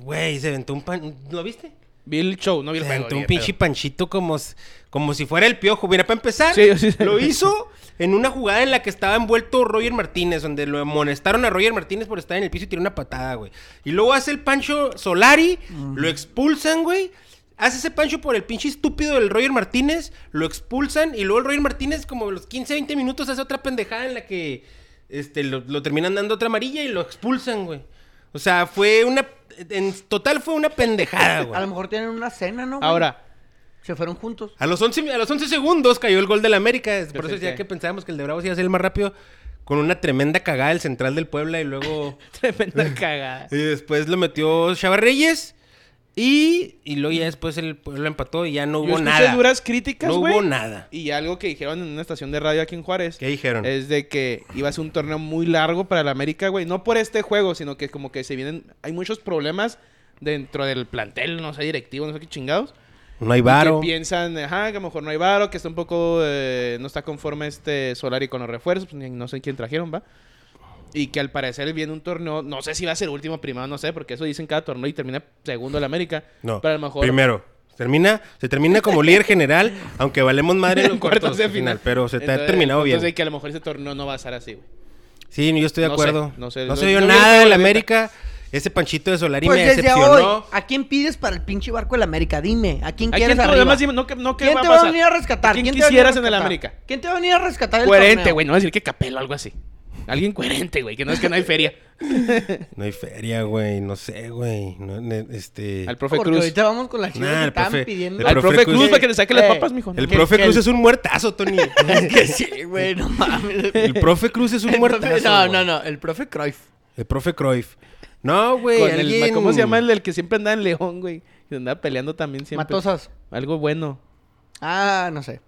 Güey, se aventó un pan. ¿Lo viste? Vi el show, no vi el juego. un pinche pedo. panchito como, como si fuera el piojo. Mira, para empezar, Sí, sí, sí. lo hizo en una jugada en la que estaba envuelto Roger Martínez, donde lo amonestaron a Roger Martínez por estar en el piso y tiró una patada, güey. Y luego hace el Pancho Solari, lo expulsan, güey. Hace ese Pancho por el pinche estúpido del Roger Martínez, lo expulsan y luego el Roger Martínez como a los 15, 20 minutos hace otra pendejada en la que este, lo, lo terminan dando otra amarilla y lo expulsan, güey. O sea, fue una... En total fue una pendejada, güey. A lo mejor tienen una cena, ¿no? güey? Ahora, Se fueron juntos. A los 11, a los 11 segundos cayó el gol del América. Por eso decía que- que pensábamos que el de Bravos iba a ser el más rápido. Con una tremenda cagada del central del Puebla y luego... tremenda cagada. y después lo metió Chava Reyes. Y, y luego ya después el Puebla empató y ya no Yo hubo escuché nada. duras críticas, No güey. hubo nada. Y algo que dijeron en una estación de radio aquí en Juárez. ¿Qué dijeron? Es de que iba a ser un torneo muy largo para el América, güey. No por este juego, sino que como que se vienen... Hay muchos problemas dentro del plantel, no sé, directivo, no sé qué chingados. No hay Y varo. Que piensan, ajá, que a lo mejor no hay varo, que está un poco... eh, no está conforme este Solari con los refuerzos. pues, ni- no sé quién trajeron, ¿va? Y que al parecer viene un torneo... No sé si va a ser último primero, no sé, porque eso dicen cada torneo y termina segundo el América. No, Pero a lo mejor... primero. Termina, se termina como líder general, aunque valemos madre en los cuartos cuartos de final. final. Pero se te ha Entonces- terminado bien. Entonces, que a lo mejor ese torneo no va a ser así, güey. Sí, yo estoy de No sé, acuerdo. no sé. No No- se vio nada neta. América. Ese Panchito de Solari Pues me desde decepcionó. hoy, ¿a quién pides para el pinche barco del América? Dime, ¿a quién ¿A quieres quién te- arriba? además, dime, no, que- no, ¿qué ¿Quién va te a va a venir a rescatar? ¿Quién a venir a quisieras en el? América? ¿Quién te va a venir a rescatar el Coherente, güey. No va a decir que Capelo o algo así. Alguien coherente, güey. Que no es que no hay feria. No hay feria, güey. No sé, güey. No, este... Al profe Porque Cruz. ahorita vamos con las chivas Nah, que profe- pidiendo. Al profe profe Cruz- Cruz para que le saque las Eh, papas, mijo. El profe que Cruz el- es un muertazo, Tony. que sí, güey, no mames. El profe Cruz es un El profe- muertazo. No, no, no, el profe Cruyff. El profe Cruyff. No, güey. El-. ¿Cómo se llama el del que siempre andaba en León, güey? Que andaba peleando también siempre. Matosas. Algo bueno. Ah, no sé.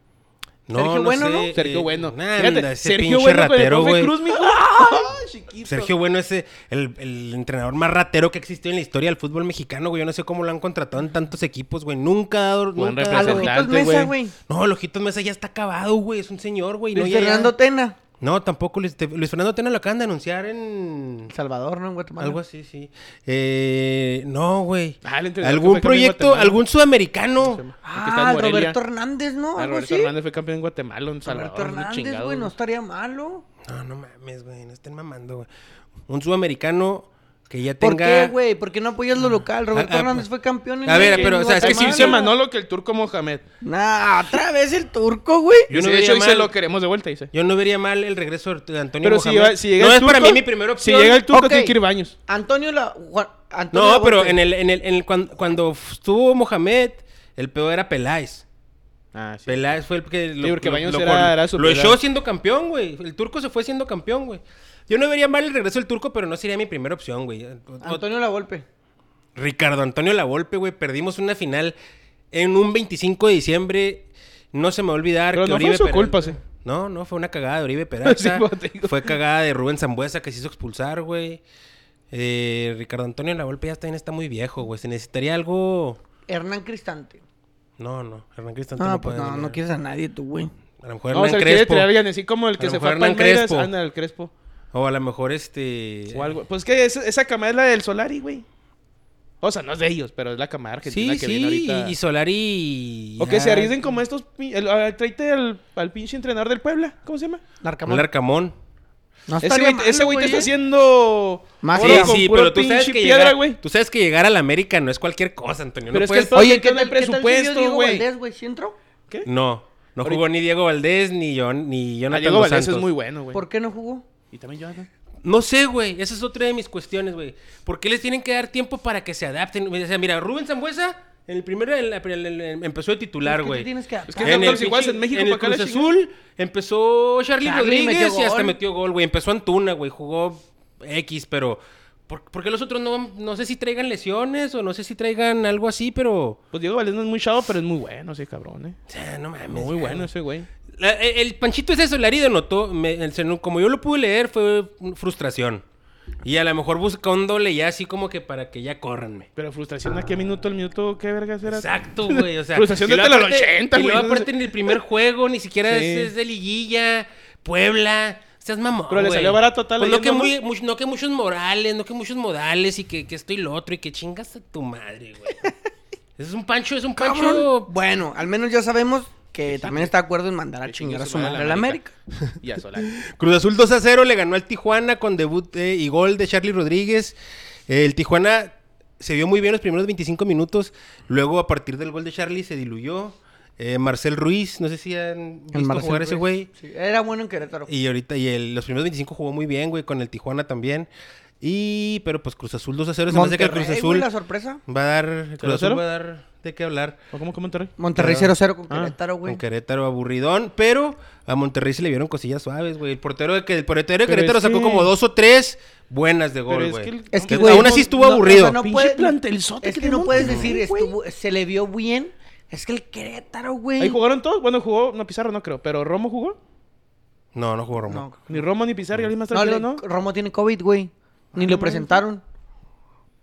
No, Sergio no Bueno, sé, ¿no? eh, Sergio Bueno. Anda, Fíjate, ese Sergio pinche Bueno con el ratero, profe güey. Cruz, mijo. ¡Ah! Chiquito. Sergio Bueno es eh, el, el entrenador más ratero que ha existido en la historia del fútbol mexicano, güey. Yo no sé cómo lo han contratado en tantos equipos, güey. Nunca ha dado... Buen Nunca ha A dado- representante. Lojitos Mesa, güey. No, el Ojitos Mesa ya está acabado, güey. Es un señor, güey. No, ya- Fernando Tena. No, tampoco. Luis, Te- Luis Fernando Tena lo acaban de anunciar en... Salvador, ¿no? En Guatemala. Algo así, sí. Eh, no, güey. Ah, ¿Algún proyecto, algún sudamericano? Ah, el. Roberto Hernández, ¿no? Ah, Algo Roberto así. Hernández fue campeón en Guatemala, en Salvador. Roberto Hernández, güey, no estaría malo. No, no mames, güey. No estén mamando, güey. Un sudamericano que ya ¿Por qué, güey? ¿Por qué no apoyas lo local? Roberto ah, Hernández pues- fue campeón en A ver, pero, o sea, es que sí, dice sí, Manolo que el turco Mohamed. Nah, otra vez el turco, güey. Yo no Dice, de vería hecho, dice lo queremos de vuelta, dice. Yo no vería mal el regreso de Antonio Pero si, Mohamed. llega- si llega no el es para turco- mí mi primera opción. Si llega el turco, Ok. tiene que ir baños. Antonio la... Antonio No, la pero en el, en el, en el- cuando, cuando estuvo Mohamed, el peor era Peláez. Ah, sí. Peláez fue el que lo, porque lo- Baños lo- era- era su lo pilar. echó siendo campeón, güey. El turco se fue siendo campeón, güey. Yo no vería mal el regreso del turco, pero no sería mi primera opción, güey. Antonio la Volpe. Ricardo Antonio Lavolpe, güey. Perdimos una final en un 25 de diciembre. No se me va a olvidar Pero que no fue Oribe su Peralta- culpa, sí. No, no, fue una cagada de Oribe Peralta. Sí, fue cagada de Rubén Zambuesa que se hizo expulsar, güey. Eh, Ricardo Antonio Lavolpe ya también está muy viejo, güey. Se necesitaría algo... Hernán Cristante. No, no. Hernán Cristante Ah, no pues puede no, no quieres a nadie tú, güey. A lo mejor No, o Hernán Crespo. así como el que se fue a Hernán Palmeiras. Crespo. Anda, el Crespo. O a lo mejor este... O algo. Pues que esa, esa camada es la del Solari, güey. O sea, no es de ellos, pero es la camada argentina Sí, que sí. viene ahorita. Y, y Solari... O que se arriesguen como estos... pi- El, a- tráete al, al pinche entrenador del Puebla. ¿Cómo se llama? Larcamón. Un Arcamón. No Ese güey, malo, ese güey te está ¿eh? haciendo... Más Sí, sí, pero tú sabes que piedra, llegar, güey. tú sabes que llegar a la América no es cualquier cosa, Antonio. Pero no es que puedes... el- Oye, ¿qué ¿qué tal tal, el ¿qué tal si presupuesto, Diego güey? Valdés, güey? ¿Sí entró? ¿Qué? No, no jugó ni Diego Valdés ni yo ni Ah, Jonathan Diego Dos Valdés es muy bueno, güey. ¿Por qué no jugó? Y también Jonathan. No sé, güey. Esa es otra de mis cuestiones, güey. ¿Por qué les tienen que dar tiempo para que se adapten? O sea, mira, Rubén Zambuesa en el primero en la- en el- en- empezó de titular, ¿Por qué güey. te tienes que Es que En el, pinche- en México, en el ¿para qué Cruz? Azul empezó Charlie, Charlie Rodríguez y hasta gol. metió gol, güey. Empezó Antuna, güey. Jugó X, pero por- porque los otros no, no sé si traigan lesiones o no sé si traigan algo así, pero... Pues Diego Valdés no es muy chavo, pero es muy bueno ese cabrón, eh. O sea, no mames. Muy bueno ese güey. La- el, Panchito es eso, el Ari denotó, me- el seno- como yo lo pude leer, fue frustración. Y a lo mejor buscándole ya así como que para que ya córranme. Pero frustración a qué minuto, el minuto, ¿qué vergas era? Exacto, güey. O sea, Frustración y desde los aparte- 80, Y güey, luego sé. aparte en el primer juego ni siquiera Sí. es, es de liguilla, Puebla. Seas mamón, Pero le salió barato tal Pues no, que muy- much- no que muchos morales, no que muchos modales y que, que esto y lo otro y que chingas a tu madre, güey. Es un pancho, es un pancho. Cabrón. Bueno, al menos ya sabemos que también está de acuerdo en mandar a chingar a su madre a la América. Y a Solari. Cruz Azul 2 a 0 le ganó al Tijuana con debut eh, y gol de Charlie Rodríguez. El Tijuana se vio muy bien los primeros 25 minutos. Luego, a partir del gol de Charlie, se diluyó. Eh, Marcel Ruiz, no sé si han El visto jugar ese güey. Sí, era bueno en Querétaro. Y ahorita, y el- los primeros 25 jugó muy bien, güey, con el Tijuana también. Y, pero pues Cruz Azul 2 a 0. Se me hace que el Cruz Monterrey, Azul güey, la sorpresa. va a dar, Cruz 0-0? Azul va a dar de qué hablar. ¿O cómo comentaré? Monterrey Pero- 0-0 con Ah, Querétaro, güey. Con Querétaro aburridón, pero a Monterrey se le vieron cosillas suaves, güey. El portero de, que, el portero de Pero Querétaro sacó que- como dos o tres buenas de Pero gol, es güey. que el- Es que, güey, aún así estuvo aburrido. no Pinche puede- es que que no puedes Monterrey, decir, güey. estuvo, se le vio bien. Es que el Querétaro, güey. Ahí jugaron todos. Bueno, jugó, no, Pizarro no creo, pero Romo jugó. No, no jugó Romo. No, Ni Romo ni Pizarro, alguien más no, tranquilo, ¿no? Romo tiene COVID, güey. Ni Ah, lo no presentaron.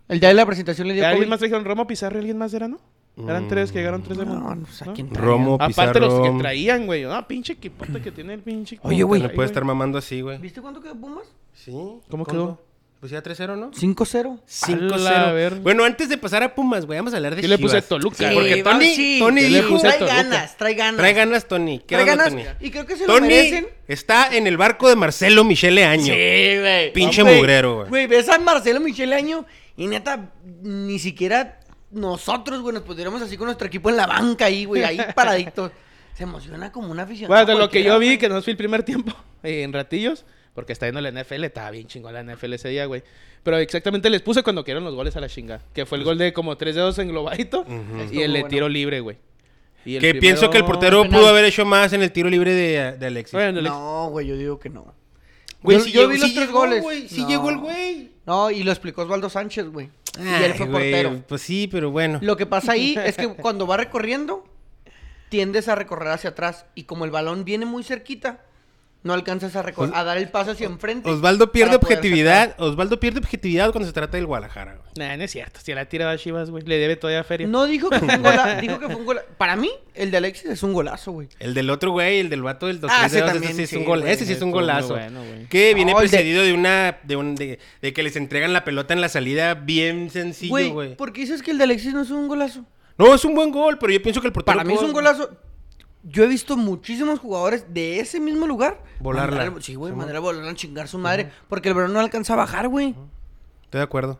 El día de la presentación le dio ¿Alguien COVID. más trajeron Romo, Pizarro y alguien más era, no? Eran tres que llegaron tres de No, mundo. no sé a ¿no? quién traía. Romo, Aparte los que traían, güey. No, pinche equipote que tiene el pinche. Oye, güey. No Monterrey, puede estar mamando así, güey. ¿Viste cuánto quedó Pumas? Sí. ¿Cómo quedó? Pues ya 3-0, ¿no? 5-0. 5-0. ver. Bueno, antes de pasar a Pumas, güey, vamos a hablar de Yo le puse Chivas. Toluca. Sí, porque va- Tony, sí. Tony Yo le dijo... puse Trae Toluca. ganas, trae ganas. Trae ganas, Tony. ¿Qué Trae onda, ganas. Tony? Y creo que se lo Tony merecen. está en el barco de Marcelo Michele Año. Sí, güey. Pinche mugrero, güey. Güey, ves a Marcelo Michele Año y neta, ni siquiera nosotros, güey, nos pudiéramos así con nuestro equipo en la banca ahí, güey, ahí paraditos. Se emociona como una afición. Bueno, de lo que yo vi, que no fui el primer tiempo eh, en ratillos, porque está viendo la NFL, estaba bien chingón la NFL ese día, güey. Pero exactamente les puse cuando quieren los goles a la chinga. Que fue el gol de como tres dedos englobadito y Estuvo el de bueno. tiro libre, güey. Y el Que primero- pienso que el portero pudo haber hecho más en el tiro libre de, de Alexis. Bueno, No, güey, yo digo que no. Güey, yo sí yo vi los tres llegó, goles. güey, sí No. llegó el güey. No, y lo explicó Osvaldo Sánchez, güey. Y él fue güey, portero. Pues sí, pero bueno. Lo que pasa ahí es que cuando va recorriendo, tiendes a recorrer hacia atrás. Y como el balón viene muy cerquita, no alcanzas a, Os- a dar el paso hacia enfrente. Osvaldo pierde objetividad. sacar. Osvaldo pierde objetividad cuando se trata del Guadalajara, güey. Nah, no es cierto. Si la tira a Chivas, güey, le debe todavía feria. No dijo que fue un golazo. dijo que fue un golazo. Para mí, el de Alexis es un golazo, güey. El del otro güey, el del vato del dos Ah, ese dedos, también, ese sí es sí, un gol, güey, ese sí es un golazo. bueno, que viene No, el de- precedido de una de un de, de que les entregan la pelota en la salida bien sencillo, Güey, güey. ¿por qué dices que el de Alexis no es un golazo? No, es un buen gol, pero yo pienso que el portero Para mí es un golazo. Yo he visto muchísimos jugadores de ese mismo lugar. Volarla. mandar- sí, güey, Sí, mandar a volar a chingar su madre. Porque el balón no alcanza a bajar, güey. Estoy de acuerdo.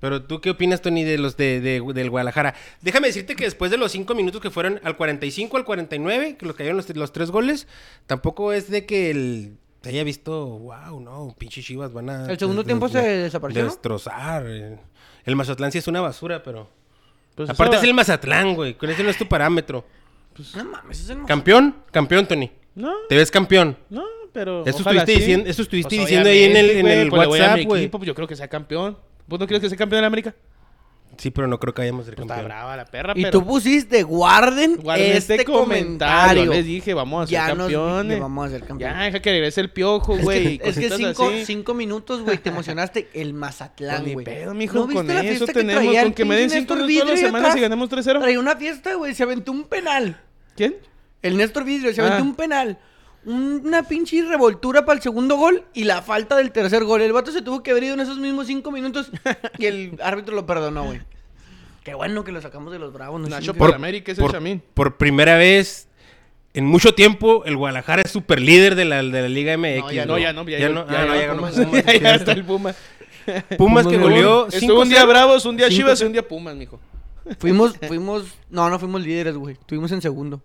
Pero tú, ¿qué opinas, Tony, de los de, de- del Guadalajara? Déjame decirte que después de los cinco minutos que fueron al 45, al 49, que los cayeron los, los tres goles, tampoco es de que el se haya visto, wow, no, pinche Chivas van a... ¿El segundo tiempo se desapareció? Destrozar. eh. El Mazatlán sí es una basura, pero... Pues Aparte es el Mazatlán, güey. Con ese no es tu parámetro. No mames, es el más- ¿Campeón? Campeón, Tony. No, ¿Te ves campeón? no, pero. Eso estuviste sí. diciendo- eso estuviste Pues diciendo ahí en el- en el pues WhatsApp, güey. pues yo creo que sea campeón. ¿Vos no quieres que sea campeón de la América? Sí, pero no creo que hayamos de ser Pues está campeón. brava la perra, Y pero. tú pusiste, guarden, Guarden este, comentario. Les dije, vamos a ser Ya nos- campeones. vamos a ser campeones. Ya, deja que regrese el piojo, Es güey. que, es que cinco, minutos, güey, te emocionaste. El Mazatlán, Pues ni güey. pedo, mijo, ¿No viste con la eso fiesta que tenemos. traía Con que me den cinco minutos todas las semanas y ganemos 3-0. Traía una fiesta, güey. Se aventó un penal. ¿Quién? El Néstor Vidrio se aventó Ah. un penal. Un- Una pinche revoltura para el segundo gol y la falta del tercer gol. El vato se tuvo que haber ido en esos mismos cinco minutos y el árbitro lo perdonó, güey. Qué bueno que lo sacamos de los bravos. No Nacho por América es el por, chamín. por primera vez en mucho tiempo, el Guadalajara es super líder de la, de la Liga MX. No, ya No, ya no, ya, Ya ya, no, ya, ah, no, ya, Pumas. Pumas, Ya, está el. Puma. Pumas que goleó Estuvo un 5-0. día Bravos, un día Cinco Chivas y un día Pumas, mijo. Fuimos, fuimos. No, no fuimos líderes, güey. Estuvimos en segundo.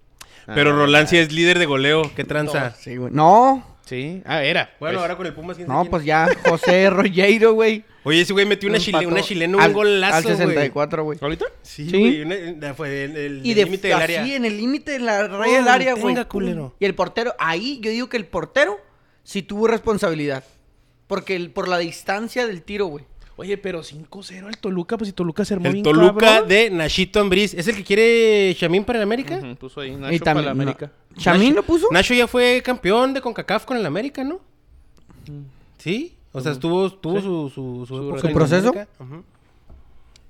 Pero Ah, Roland sí es líder de goleo. ¿Qué tranza? Sí, güey. No, Sí, ah, era. Bueno, pues. ahora con el Pumas. ¿quién no, pues ya. José Rollero, güey. Oye, ese güey metió una, chile- Empató una chilena, un al- golazo, Al güey. 64, güey. ¿Ahorita? Sí, Sí. güey. una- fue en el Y el de límite del así, área. en el límite de la raya del área, güey. Y el portero, ahí yo digo que el portero sí tuvo responsabilidad. Porque el- por la distancia del tiro, güey. Oye, pero 5-0 el Toluca, pues si Toluca se armó El bien Toluca cabrón. de Nachito Ambriz. ¿Es el que quiere Chamín para el América? Ujú, puso ahí Y Nacho para no. América. ¿Chamín Nacho- lo puso? Nacho ya fue campeón de CONCACAF con el América, ¿no? Sí. O sea, estuvo, tuvo Sí. su, su, su, Su época ¿Su en proceso? Ujú.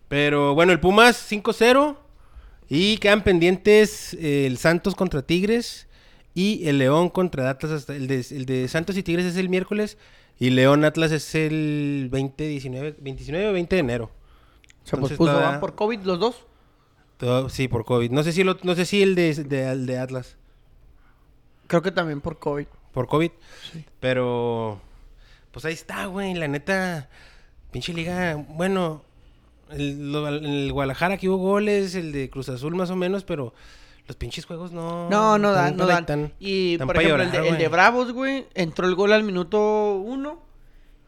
Pero bueno, el Pumas 5-0. Y quedan pendientes eh, el Santos contra Tigres y el León contra Atlas. Hasta el, de, el de Santos y Tigres es el miércoles. Y León Atlas es el 20, 19, 29 o 20 de enero. Se Entonces pospuso, está- ¿va? por COVID los dos. Todo- sí, por COVID. No sé si, el, no sé si el de, de- el de Atlas. Creo que también por COVID. Por COVID. Pero, pues ahí está, güey. La neta, pinche liga. Bueno, el, lo- el Guadalajara que hubo goles, el de Cruz Azul más o menos, pero los pinches juegos no. No, no dan, no dan. y, están por ejemplo, el, llorar, de, el de. Bravos, güey, entró el gol al minuto uno.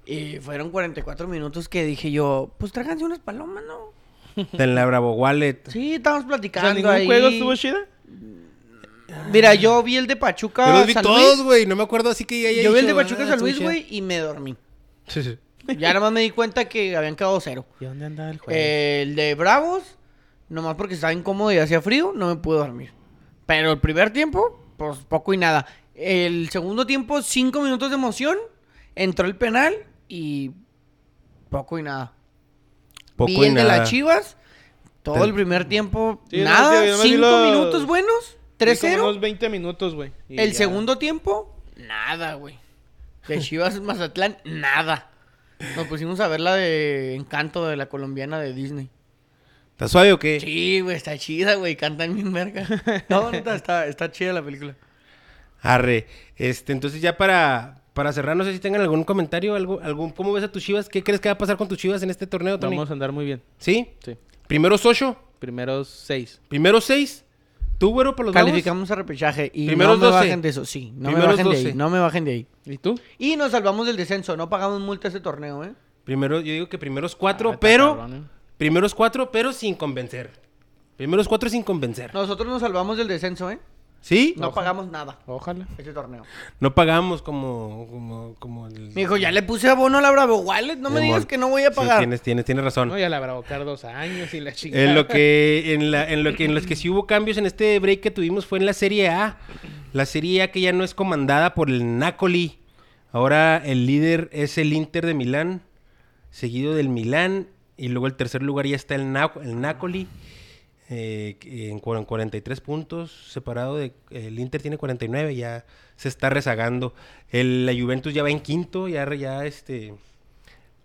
Y fueron 44 minutos que dije yo, pues tráiganse unas palomas, ¿no? En la Bravo Wallet. Sí, estábamos O platicando sea, ningún ahí. juego estuvo chida. Mira, yo vi el de Pachuca Yo los vi San todos, Luis. güey. No me acuerdo así que ya Yo vi el de Pachuca "Ah, San Luis, güey, y me dormí. chida". Sí, sí. Ya nada más me di cuenta que habían quedado cero. ¿Y dónde andaba el juego? Eh, el de Bravos, nomás porque estaba incómodo y hacía frío, no me pude dormir. Pero el primer tiempo, pues poco y nada. El segundo tiempo, cinco minutos de emoción. Entró el penal y poco y nada. Poco Vi y el de nada. las Chivas, todo Te- el primer tiempo, Sí, no, nada. sí, nomás vi cinco los- minutos buenos, Sí, como 3-0. unos 20 minutos, güey. y El ya. segundo tiempo, nada, güey. De Chivas Mazatlán, nada. Nos pusimos a ver la de Encanto de la colombiana de Disney. ¿Está suave o qué? Sí, güey, está chida, güey. Cantan bien verga. No, neta, está, está chida la película. Arre. Este, entonces ya para, para cerrar, no sé si tengan algún comentario, algo, algún, ¿cómo ves a tus chivas? ¿Qué crees que va a pasar con tus chivas en este torneo, Tony? Vamos a andar muy bien. ¿Sí? Sí. Primeros ocho, Primeros seis. primeros seis. ¿Tú, güero, para los? Calificamos a repechaje y Primeros no me 12. bajen de eso. Sí, no me bajen de 12. ahí. No me bajen de ahí. ¿Y tú? Y nos salvamos del descenso. No pagamos multa ese torneo, ¿eh? Primero, yo digo que primeros Ah, cuatro, está pero... cabrón, ¿eh? Primeros cuatro, pero sin convencer. Primeros cuatro sin convencer. Nosotros nos salvamos del descenso, ¿eh? ¿Sí? No pagamos nada Ojalá. ese torneo. No pagamos como... como, como el... Me dijo, ya le puse abono a la Bravo Wallet. No me digas que no voy a Sí, pagar. tienes, tienes, tienes razón. No, ya la habrá bocar dos años y la chingada. En lo que en la en lo que en los que sí hubo cambios en este break que tuvimos fue en la Serie A. La Serie A que ya no es comandada por el Napoli. Ahora el líder es el Inter de Milán, seguido del Milán y luego el tercer lugar ya está el, Na- el Napoli eh, en cu- en 43 puntos, separado de el Inter tiene 49, ya se está rezagando. El, la Juventus ya va en quinto, ya ya este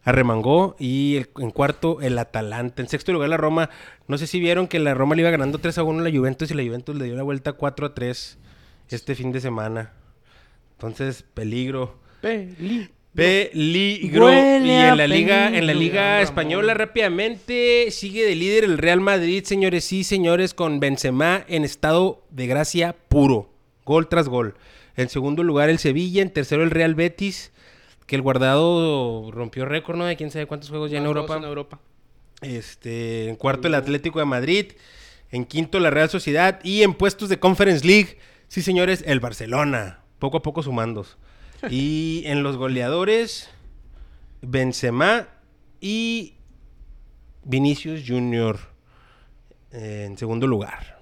arremangó y en cuarto el Atalanta. En sexto lugar la Roma. No sé si vieron que la Roma le iba ganando 3 a 1 a la Juventus y la Juventus le dio la vuelta 4 a 3 este fin de semana. Entonces, peligro. Peli. Peligro. Huele Y en la liga, en la liga española rápidamente sigue de líder el Real Madrid, señores, sí, señores, con Benzema en estado de gracia puro, gol tras gol. En segundo lugar el Sevilla, en tercero el Real Betis, que el guardado rompió récord, ¿no? De quién sabe cuántos juegos ya en Europa. En Europa. Este, en cuarto el Atlético de Madrid, en quinto la Real Sociedad y en puestos de Conference League, sí señores, el Barcelona, poco a poco sumandos. Y en los goleadores, Benzema y Vinicius Junior eh, en segundo lugar.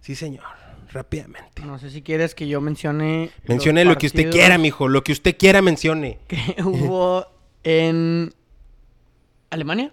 Sí señor, rápidamente. No sé si quieres que yo mencione. Mencione lo que usted quiera, mijo, lo que usted quiera mencione. Que hubo en Alemania,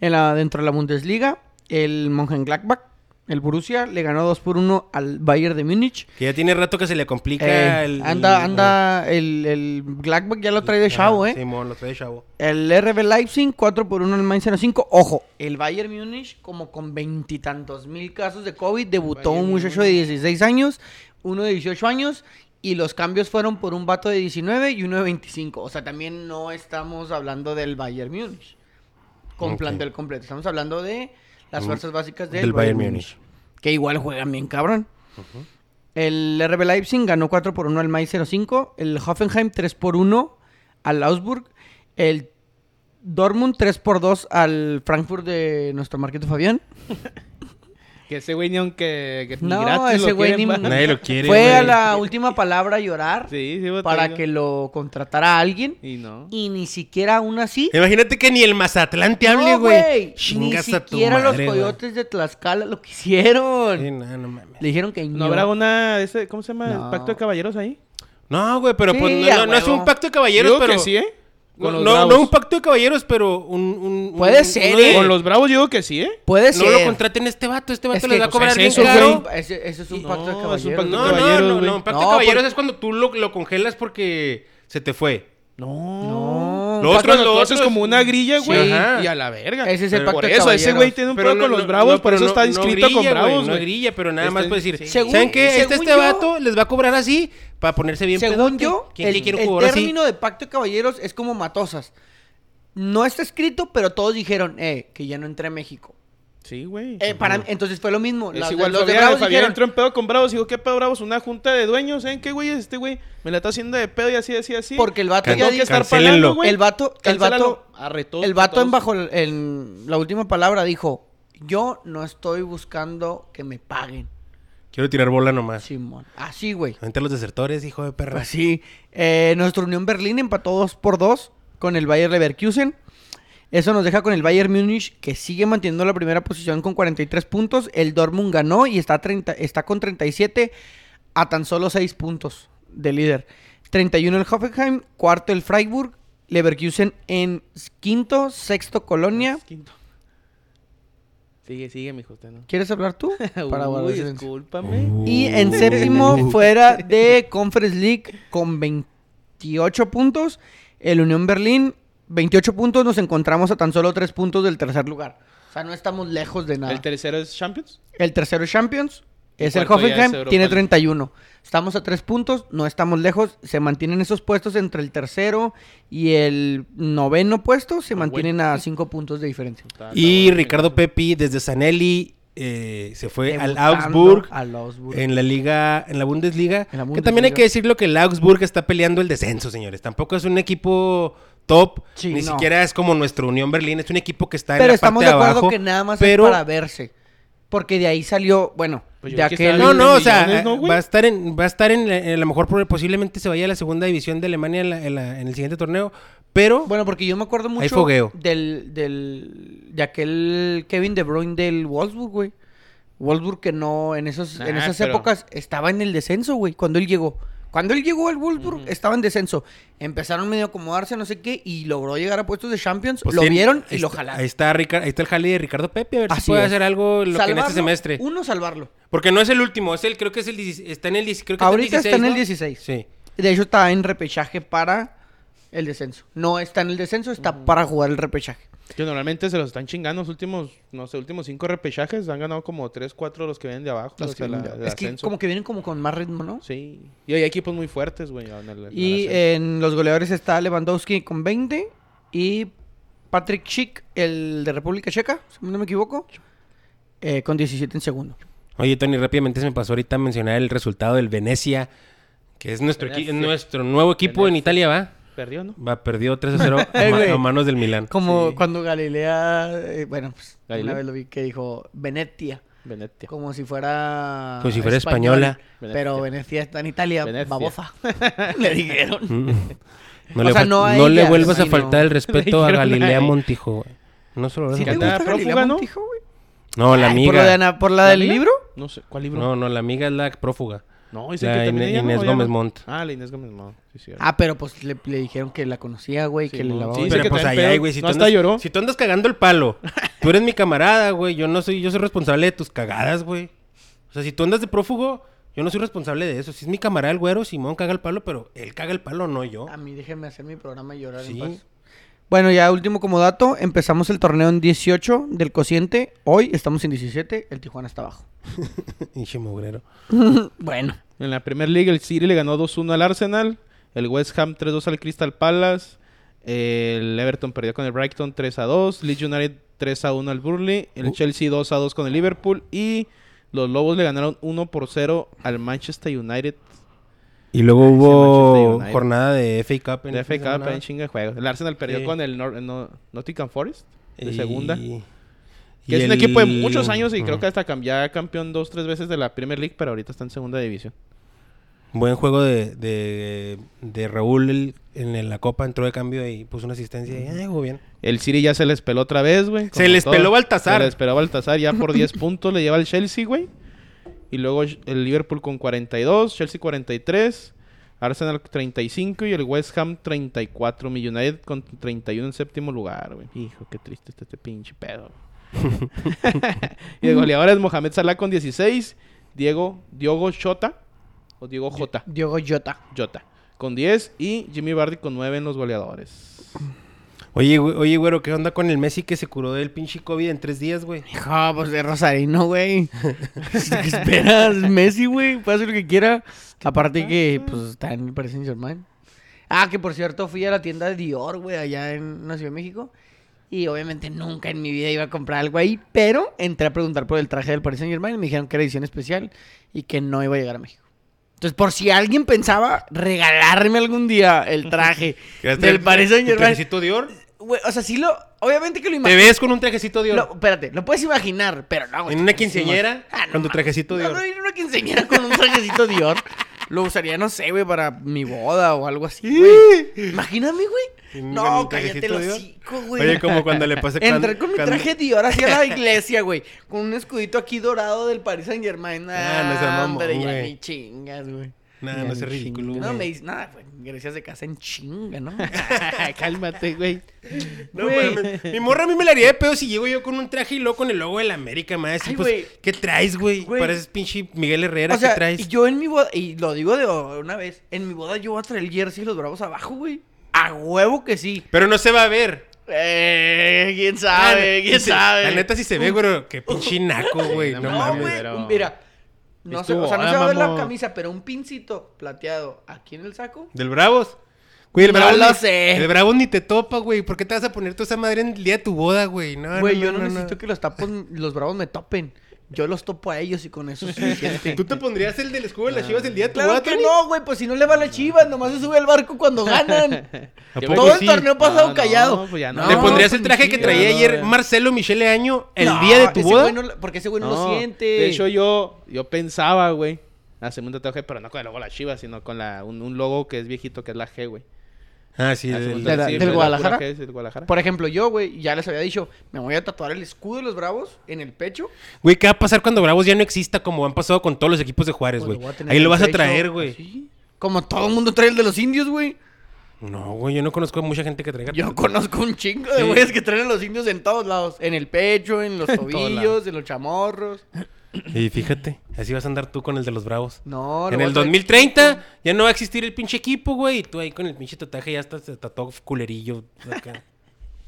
en la, dentro de la Bundesliga, el Mönchengladbach, el Borussia, le ganó 2 por 1 al Bayern de Múnich. Que ya tiene rato que se le complica Eh, el... anda, el- anda, el, el Gladbach ya lo trae de chavo, Ah, ¿eh? Simón, lo trae de chavo. El RB Leipzig, 4 por 1 al Mainz 05. Ojo, el Bayern Múnich, como con veintitantos mil casos de COVID, debutó Bayern un muchacho de 16 años, uno de 18 años, y los cambios fueron por un vato de 19 y uno de 25. O sea, también no estamos hablando del Bayern Múnich con plantel completo. Estamos hablando de las Mm, fuerzas básicas del, del Bayern, Bayern Múnich. Que igual juegan bien cabrón. El RB Leipzig ganó 4 por 1 al Mainz 05. El Hoffenheim 3 por 1 al Augsburg. El Dortmund 3 por 2 al Frankfurt de nuestro Marquito Fabián. Que ese güey ni aunque que No, gratis ese lo güey quieren, ni-. Nadie lo quiere, Fue a la última palabra a llorar Sí, sí, para digo. que lo contratara alguien. Y no. Y ni siquiera aún así. Imagínate que ni el Mazatlán te hable, No, güey. Ni a siquiera los güey. coyotes de Tlaxcala lo quisieron. Sí, no, no mames. Le dijeron que ¿No habrá una, ese, ¿cómo se llama? No. ¿El pacto de caballeros ahí? No, güey, pero Sí, pues no, a no- no es un pacto de caballeros, Digo pero. que sí, ¿eh? No, Con los no, bravos. no un pacto de caballeros, pero un. un- Puede un- ser, uno de- ¿eh? Con los bravos digo que sí, ¿eh? Puede No ser. lo contraten este vato, este vato Es les va a pues, cobrar es bien eso, caro. güey. Ese, ese es un No, pacto de un caballeros. pacto de No, no, caballeros, no, güey. no, un pacto No, de caballeros porque- es cuando tú lo, lo congelas porque se te fue. No. No. Lo otro- lo otro es- como una grilla, Sí. güey. Ajá. Y a la verga. Ese es el pacto Por eso, ese güey tiene un pedo con los bravos, por pero eso está no inscrito grilla, con güey, bravos, No güey. grilla, pero nada Este- más puedes decir, sí. Según- ¿saben qué? Este, según este yo- vato les va a cobrar así para ponerse bien Según pedote. yo, ¿Quién el, quiere el así? término de pacto de caballeros es como matosas. No está escrito, pero todos dijeron, eh, que ya no entré a México. Sí, güey. Eh, para, entonces fue lo mismo. Es Las- igual, los de Bravos Fabián dijeron, entró en pedo con Bravos y dijo, ¿qué pedo Bravos? Una junta de dueños, ¿saben qué, güey? Este güey me la está haciendo de pedo y así, así, así. porque el vato Can- ya dijo, estar pagando, güey. el vato, el vato, Arre, todos- el vato en bajo el- en la última palabra dijo, yo no estoy buscando que me paguen, Quiero tirar bola nomás. Simón. Así, güey. Vente a los desertores, hijo de perra. Pues sí. Eh, nuestra Unión Berlín empató 2 por 2 con el Bayer Leverkusen. Eso nos deja con el Bayern Múnich, que sigue manteniendo la primera posición con 43 puntos. El Dortmund ganó y está, 30 está con 37 a tan solo 6 puntos de líder. 31 el Hoffenheim, cuarto el Freiburg, Leverkusen en quinto, sexto Colonia. Quinto. Sigue, sigue, mijo, usted, ¿no? ¿Quieres hablar tú? Para Uy, discúlpame. Y en séptimo, fuera de Conference League, con 28 puntos. El Unión Berlín, 28 puntos. Nos encontramos a tan solo 3 puntos del tercer lugar. O sea, no estamos lejos de nada. ¿El tercero es Champions? El tercero es Champions. ¿Y Es el es Hoffenheim, Europa tiene League? 31. Estamos a 3 puntos, no estamos lejos. Se mantienen esos puestos entre el tercero y el noveno puesto. Se Ah, mantienen a 5 puntos de diferencia. Está- está Y bueno, Ricardo. Pepi desde Sanelli eh, se fue al Augsburg Al Augsburg. en la liga, en la Bundesliga. En la Que también hay Bundesliga. que decirlo que el Augsburg está peleando el descenso, señores. Tampoco es un equipo top, Sí, ni no. siquiera es como nuestro Unión Berlín. Es un equipo que está en Pero la estamos parte de de acuerdo abajo. que nada más pero es para verse. Porque de ahí salió, bueno, Pues de aquel... No, no, o millones, sea, va a estar en, va a estar en, la- en la mejor posiblemente se vaya a la segunda división de Alemania en, la- en la- en el siguiente torneo, pero Bueno, porque yo me acuerdo mucho fogueo. del, del de aquel Kevin De Bruyne del Wolfsburg, güey. Wolfsburg que no en esos en esas pero- épocas estaba en el descenso, güey, cuando él llegó. Cuando él llegó al Wolfsburg estaba en descenso. Empezaron medio a acomodarse, no sé qué, y logró llegar a puestos de Champions. pues, lo vieron y lo jalaron. Ahí está, Rica- ahí está el jale de Ricardo Pepe, a ver si puede es. hacer algo lo que en este semestre. Uno salvarlo. Porque no es el último, es el, creo que es el, 16 está en el, 10 creo que Ahorita está en el ¿no? 16. Sí. De hecho está en repechaje para el descenso. No está en el descenso, está para jugar el repechaje. Que normalmente se los están chingando los últimos, no sé, últimos cinco repechajes. Han ganado como 3, 4 los que vienen de abajo. Los los que de la- vienen de- del es que ascenso. como que vienen como con más ritmo, ¿no? Sí. Y hay equipos muy fuertes, güey. Y en los goleadores está Lewandowski con 20 y Patrick Schick, el de República Checa, si no me equivoco, eh, con 17 en segundo. Oye, Tony, rápidamente se me pasó ahorita a mencionar el resultado del Venecia, que es nuestro, nuestro nuevo equipo en. Italia, ¿va? Perdió, ¿no? Va, perdió 3 a 0 a, manos del Milán. Como Sí. cuando Galilea, eh, bueno, pues ¿Galilea? una vez lo vi que dijo Venetia, Venetia. como si fuera Como si fuera español, española. Pero Venecia está en Italia, Venecia. babosa. Le dijeron. Mm. No, O le, sea, no a no le vuelvas a faltar el respeto a Galilea. Montijo, güey. No solo lo ¿Sí te gusta prófuga, Galilea ¿no? Montijo, güey? No, la Ay, ¿Por, lo de amiga. Ana- por la ¿La del amiga? libro? No sé, ¿cuál libro? No, no, la amiga es la prófuga. No, dice La que también ella, ¿no? Inés ¿O ya Gómez no? Montt. Ah, la Inés Gómez Montt. Sí, cierto. Ah, pero pues le, le dijeron que la conocía, güey, Sí, que le lavaba. sí, Pero pues allá, pedo. güey. Si, No, tú hasta andas- lloró. si tú andas cagando el palo, tú eres mi camarada, güey. Yo no soy, yo soy responsable de tus cagadas, güey. O sea, si tú andas de prófugo, yo no soy responsable de eso. Si es mi camarada el güero, Simón caga el palo, pero él caga el palo, no yo. A mí déjenme hacer mi programa y llorar Sí. en paz. Bueno, ya último como dato, empezamos el torneo en 18 del cociente. Hoy estamos en 17, el Tijuana está abajo. Hinche mugrero. bueno, En la Premier League el City le ganó 2-1 al Arsenal. El West Ham 3-2 al Crystal Palace. El Everton perdió con el Brighton 3-2. Leeds United 3-1 al Burnley. El Uh. Chelsea 2-2 con el Liverpool. Y los Lobos le ganaron 1-0 al Manchester United. Y luego Manchester hubo United. jornada de FA Cup. En FA de Cup semana. en chinga de juegos. El Arsenal perdió Sí. con el Nor- no- Nottingham Forest de Y- segunda. Que es un equipo de muchos años y creo que hasta ya campeón dos, tres veces de la Premier League, pero ahorita está en segunda división. Buen juego de, de, de Raúl en la Copa. Entró de cambio y puso una asistencia. Y, eh, jugó bien. El City ya se les peló otra vez, güey. Se les todo. peló Baltasar. Se les peló Baltasar ya por 10 puntos. Le lleva el Chelsea, güey. Y luego el Liverpool con 42, Chelsea 43, Arsenal 35 y el West Ham 34. Mi United con 31 en séptimo lugar, güey. Hijo, qué triste está este pinche pedo. y de goleadores Mohamed Salah con 16, Diego, Diogo Jota o Diego Jota, Diogo Jota. Jota con 10 y Jimmy Vardy con 9 en los goleadores. Oye, güey- oye, güero, ¿qué onda con el Messi que se curó del pinche COVID en tres días, güey? Hijo, pues de Rosarino, güey. ¿Qué esperas? Messi, güey. Puede hacer lo que quiera. Aparte que, pues, está en el Paris Saint Germain. Ah, que por cierto, fui a la tienda de Dior, güey, allá en la Ciudad de México. Y obviamente nunca en mi vida iba a comprar algo ahí. Pero entré a preguntar por el traje del Paris Saint Germain y me dijeron que era edición especial y que no iba a llegar a México. Entonces, por si alguien pensaba regalarme algún día el traje del Paris Saint ¿Tu Germain. trajecito Dior? O sea, sí lo. Obviamente que lo ¿Te imagino. ves con un trajecito Dior? Lo- espérate, lo puedes imaginar, pero no, güey. ¿En una? Ah, no con tu trajecito No, Dior. no, ir a una quinceañera con un trajecito Dior. Lo usaría, no sé, güey, para mi boda o algo así, güey. Imagíname, güey. ¿Con No, cállate Dior? hocico, güey. Oye, como cuando le pasé Entré con mi traje Dior hacia la iglesia, güey. Con un escudito aquí dorado del Paris Saint Germain. Ah, no mamón, hombre, ya ni chingas, güey. Nah, Ya no seas ridículo. No me dices nada, güey. Gracias de casa en chinga, ¿no? Cálmate, güey. No, Güey. Mi morra a mí me la haría de pedo si llego yo con un traje y luego con el logo de la América, más. Ay, pues, güey. ¿qué traes, güey? Güey. Pareces pinche Miguel Herrera, O sea, ¿qué traes? y yo en mi boda, y lo digo de una vez, en mi boda yo voy a traer el jersey y los bravos abajo, güey. A huevo que sí. Pero no se va a ver. Eh, quién sabe, Ah, quién sabe. La neta sí se ve, güey. Qué pinche naco, güey. no No, No, mames. güey. pero- Mira. No tu o sea, no boda, se va a ver la camisa, pero un pincito plateado aquí en el saco. ¿Del Bravos? Güey, el No Bravos lo ni- sé. El Bravos ni te topa, güey. ¿Por qué te vas a poner toda esa madre en el día de tu boda, güey? No, Güey, no, yo no, necesito que los tapos, los bravos me topen. Yo los topo a ellos y con eso es suficiente. ¿Tú te pondrías el del escudo de las chivas el día de tu Claro boda, que Tony? no, güey, pues si no le va a la chivas, nomás se sube al barco cuando ganan. ¿A Yo poco Todo el sí? torneo pasado No, callado. pues ya no. ¿Te No, pondrías pues el traje que traía no, ayer no. Marcelo Michele Año el No, día de tu ese boda? güey no lo- porque ese güey no, lo siente. De hecho, yo, yo pensaba, güey, hacerme un tatuaje, pero no con el logo de la Chivas, sino con la, un, un logo que es viejito, que es la G, güey. Ah, sí, del- de sí, del pues, Guadalajara. es. Por ejemplo, yo, güey, ya les había dicho, me voy a tatuar el escudo de los bravos en el pecho. Güey, ¿qué va a pasar cuando Bravos ya no exista como han pasado con todos los equipos de Juárez, Pues güey? tener Ahí lo vas a traer, güey. así. Como todo el mundo trae el de los indios, güey. No, güey, yo no conozco a mucha gente que traiga. Yo conozco un chingo de Sí. güeyes que traen a los indios en todos lados. En el pecho, en los tobillos, en los chamorros. Y fíjate, así vas a andar tú con el de los Bravos. No, lo en el a traer 2030 ya no va a existir el pinche equipo, güey. Y tú ahí con el pinche tatuaje ya estás tatuado culerillo. acá.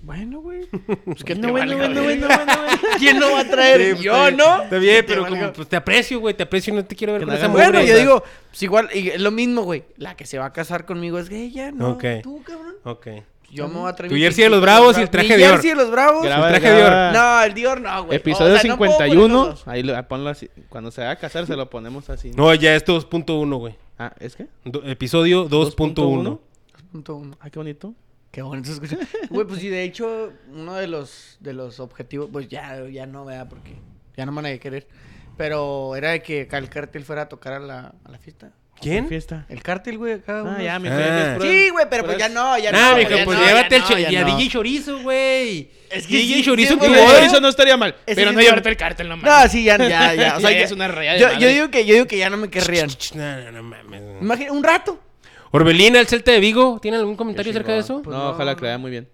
Bueno, güey. Pues que Bueno, te bueno, bueno, bueno. ¿Quién no va a traer? Sí, pues, yo, está bien. ¿no? Está bien, pero te como pues te aprecio, güey, te aprecio y no te quiero ver Que con no esa mugre. Bueno, yo digo, pues igual, y es lo mismo, güey. La que se va a casar conmigo es ella, ¿no? Ok. Tú, cabrón. Ok. Yo me voy a traer Tu mi jersey de los Bravos y el traje Mi Dior. jersey de los bravos. Graba, traje graba. No, el Dior no, güey. Episodio O sea, no puedo poner 51. los dos. ahí lo, ponlo así. Cuando se va a casar, se lo ponemos así. No, ya es 2.1, güey. Ah, ¿es qué? Do- episodio 2.1. 2.1. Ah, qué bonito. Qué bonito se escucha. Güey, pues sí, de hecho, uno de los, de los objetivos, pues ya, ya no, vea, porque ya no me van a querer. Pero era de que acá el cártel fuera a tocar a la, a la fiesta. ¿Quién? Fiesta. El cártel, güey, acá. Ah, ya, mi Ah. es Sí, güey, pero pues ya no, ya Ah, no. mijo, ya pues no, llévate ya el no, ya y a no. DJ Chorizo, güey. Es que DJ sí, Chorizo sí, güey. boda. Eso no estaría mal. Ese pero sí no es llevarte el cártel, no No, mames. sí, ya, ya, ya. O sea, Ya ya- es una raya de yo, yo digo que, yo digo que ya no me querrían. No, no, no mames. Imagina, un rato. Orbelina, el Celta de Vigo, ¿tiene algún comentario acerca de eso? Pues no, no. ojalá que le vaya muy bien.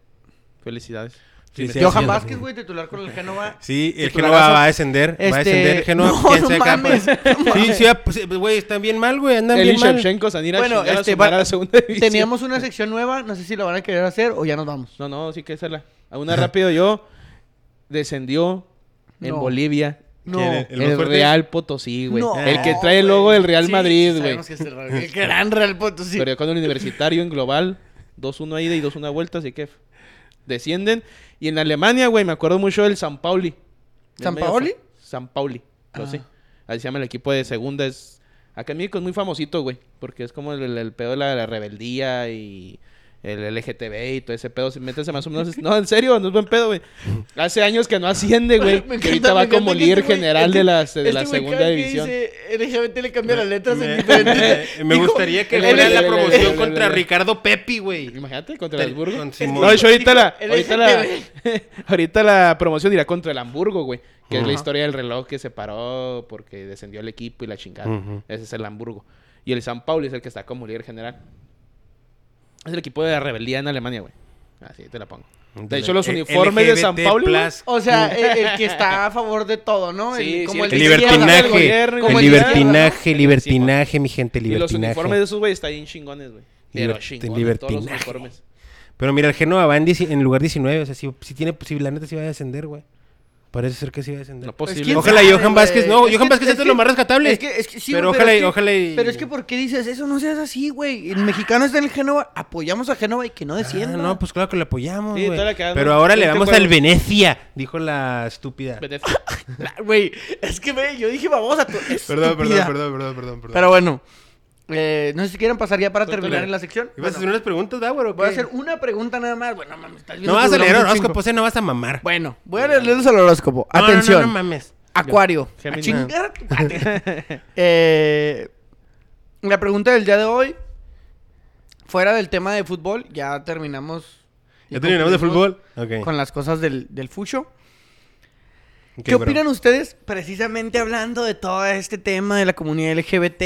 Felicidades. Sí, sí, Johan Vázquez, güey, titular con el Génova. Sí, el. Genoa va a descender. Va a Este, descender el Genoa. no, ¿Quién no mames. Sí, sí, va- pues, güey, están bien mal, güey. Andan Eli bien mal. Shevchenko, Sanira, Bueno, este, va- a la segunda división. Teníamos una sección nueva, no sé si la van a querer hacer o ya nos vamos. No, no, sí que hacerla. A una rápido yo. Descendió en No. Bolivia. No. El? Real Potosí, güey. No, el que trae el logo del Real Sí, Madrid, güey. el, gran Real Potosí. Perdió con el Universitario en global. 2-1 a ida y 2-1 a vuelta, así que descienden. Y en Alemania, güey, me acuerdo mucho del San Pauli. ¿San fa- San Pauli, Ah. sí. Así se llama el equipo de segunda. Es... Acá en México es muy famosito, güey. Porque es como el, el- el pedo de la, de la rebeldía y, el LGTB y todo ese pedo. Métese más o menos. No, en serio, no es buen pedo, güey. Hace años que no asciende, güey. Que ahorita va como líder este general este- de la, de este la segunda división. dice LGBT le cambia las letras en Me- diferentes. me, me Dijo, gustaría que el- la promoción contra Ricardo Pepi, güey. Imagínate, contra el Hamburgo. No, de hecho, ahorita la, ahorita la, ahorita la promoción irá contra el Hamburgo, güey. Que es la historia del reloj que se paró porque descendió el equipo y la chingada. Ese es el Hamburgo. Y el San Paulo es el que está como líder general. Es el equipo de la rebeldía en Alemania, güey. Así te la pongo. De hecho, los uniformes de San plus. O sea, el, el que está a favor de todo, ¿no? Sí, el, como sí, el, El libertinaje, del gobierno, como el libertinaje, ¿no? libertinaje, mi gente, Y los libertinaje. uniformes de esos, güey, están bien chingones, güey. Pero chingones, todos los libertinaje. uniformes. Pero mira, el Genoa va en, en lugar 19, o sea, si, si tiene posibilidad, la neta sí va a descender, güey. Parece ser que sí va a descender. No Pues, posible. ¿quién Ojalá y Johan? Vázquez, no, Es Johan que- Vázquez es es lo más rescatable. Es que, es que sí, Pero ojalá es y- que- ojalá y- Pero es que, ¿por qué dices eso? No seas así, güey. El mexicano está en el Génova, apoyamos a Génova y que no Ah, descienda. no, pues claro que le apoyamos, Sí, güey. Pero ahora le 20 vamos al. Venecia, dijo la estúpida. Vete- Güey, es que, güey, yo dije, vamos a tu. Perdón, perdón, perdón, perdón, perdón. Pero bueno, eh, no sé si quieren pasar ya para terminar en la sección. ¿Ibas a Bueno, hacer unas preguntas, Dauer, o voy a hacer una pregunta nada más. Bueno, mames, estás viendo No vas a leer horóscopos, eh, no vas a mamar. Bueno, voy a leerles el horóscopo. No, Atención. No, no, mames. Acuario. A chingar a tu madre. Eh, la pregunta del día de hoy, fuera del tema de fútbol, ya terminamos. ¿Ya terminamos de fútbol? Con las cosas del, del fucho. ¿Qué bro. opinan ustedes precisamente hablando de todo este tema de la comunidad LGBT,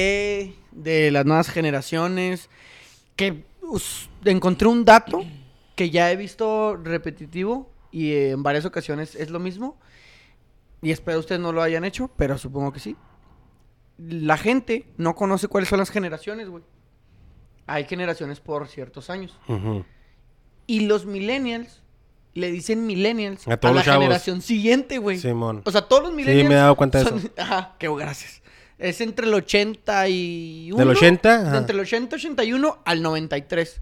de las nuevas generaciones? Que us- encontré un dato que ya he visto repetitivo y en varias ocasiones es lo mismo. Y espero ustedes no lo hayan hecho, pero supongo que sí. La gente no conoce cuáles son las generaciones, güey. Hay generaciones por ciertos años. Ujú. Y los millennials le dicen millennials A a, la chavos. generación siguiente, güey. Simón. O sea, todos los millennials. me he dado cuenta de son- eso. Ajá, qué gracias. Es entre el 81. ¿Del 80? Ajá. Entre el 80 81 al 93.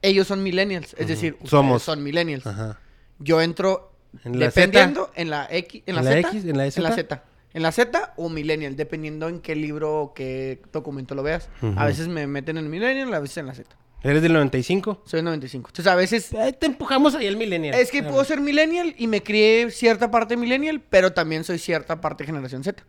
Ellos son millennials. Es decir, ustedes Somos. son millennials. Ajá. Yo entro ¿En la dependiendo en la X, en la, ¿En la Z, X? ¿En la en la Z? Z. En la Z o millennial, dependiendo en qué libro o qué documento lo veas. Ujú. A veces me meten en millennial, a veces en la Z. ¿Eres del 95? Soy 95. Entonces, a veces Eh, te empujamos ahí al millennial. es que puedo ser millennial y me crié cierta parte millennial, pero también soy cierta parte generación Z.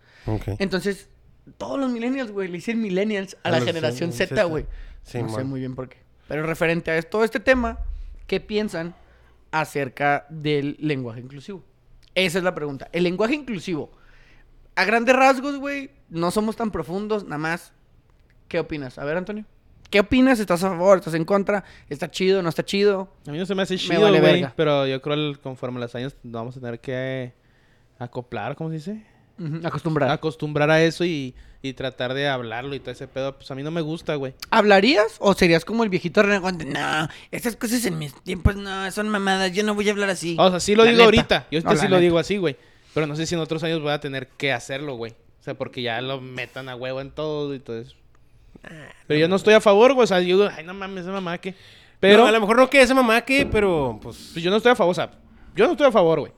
Entonces, todos los millennials, güey, le dicen millennials a, A la generación Z, güey. Sí, no sé muy bien por qué. Pero referente a todo este tema, ¿qué piensan acerca del lenguaje inclusivo? Esa es la pregunta. El lenguaje inclusivo, a grandes rasgos, güey, no somos tan profundos, nada más. ¿Qué opinas? A ver, Antonio. ¿Qué opinas? ¿Estás a favor? ¿Estás en contra? ¿Está chido? ¿No está chido? A mí no se me hace Me chido, vale güey. verga. pero yo creo que conforme los años vamos a tener que acoplar, ¿cómo se dice? Acostumbrar. Acostumbrar a eso y, y tratar de hablarlo y todo ese pedo. Pues a mí no me gusta, güey. ¿Hablarías o serías como el viejito renegante? No, esas cosas en mis tiempos no, son mamadas, yo no voy a hablar así. O sea, sí lo La digo neta. ahorita. Yo ahorita No, la sí lo neta. digo así, güey. Pero no sé si en otros años voy a tener que hacerlo, güey. O sea, porque ya lo metan a huevo en todo y todo eso. Pero yo no estoy a favor, güey. O sea, yo digo, ay, no mames, esa mamá que. Pero a lo mejor no que esa mamá que, pero pues. pues yo no estoy a favor, o sea, yo no estoy a favor, güey.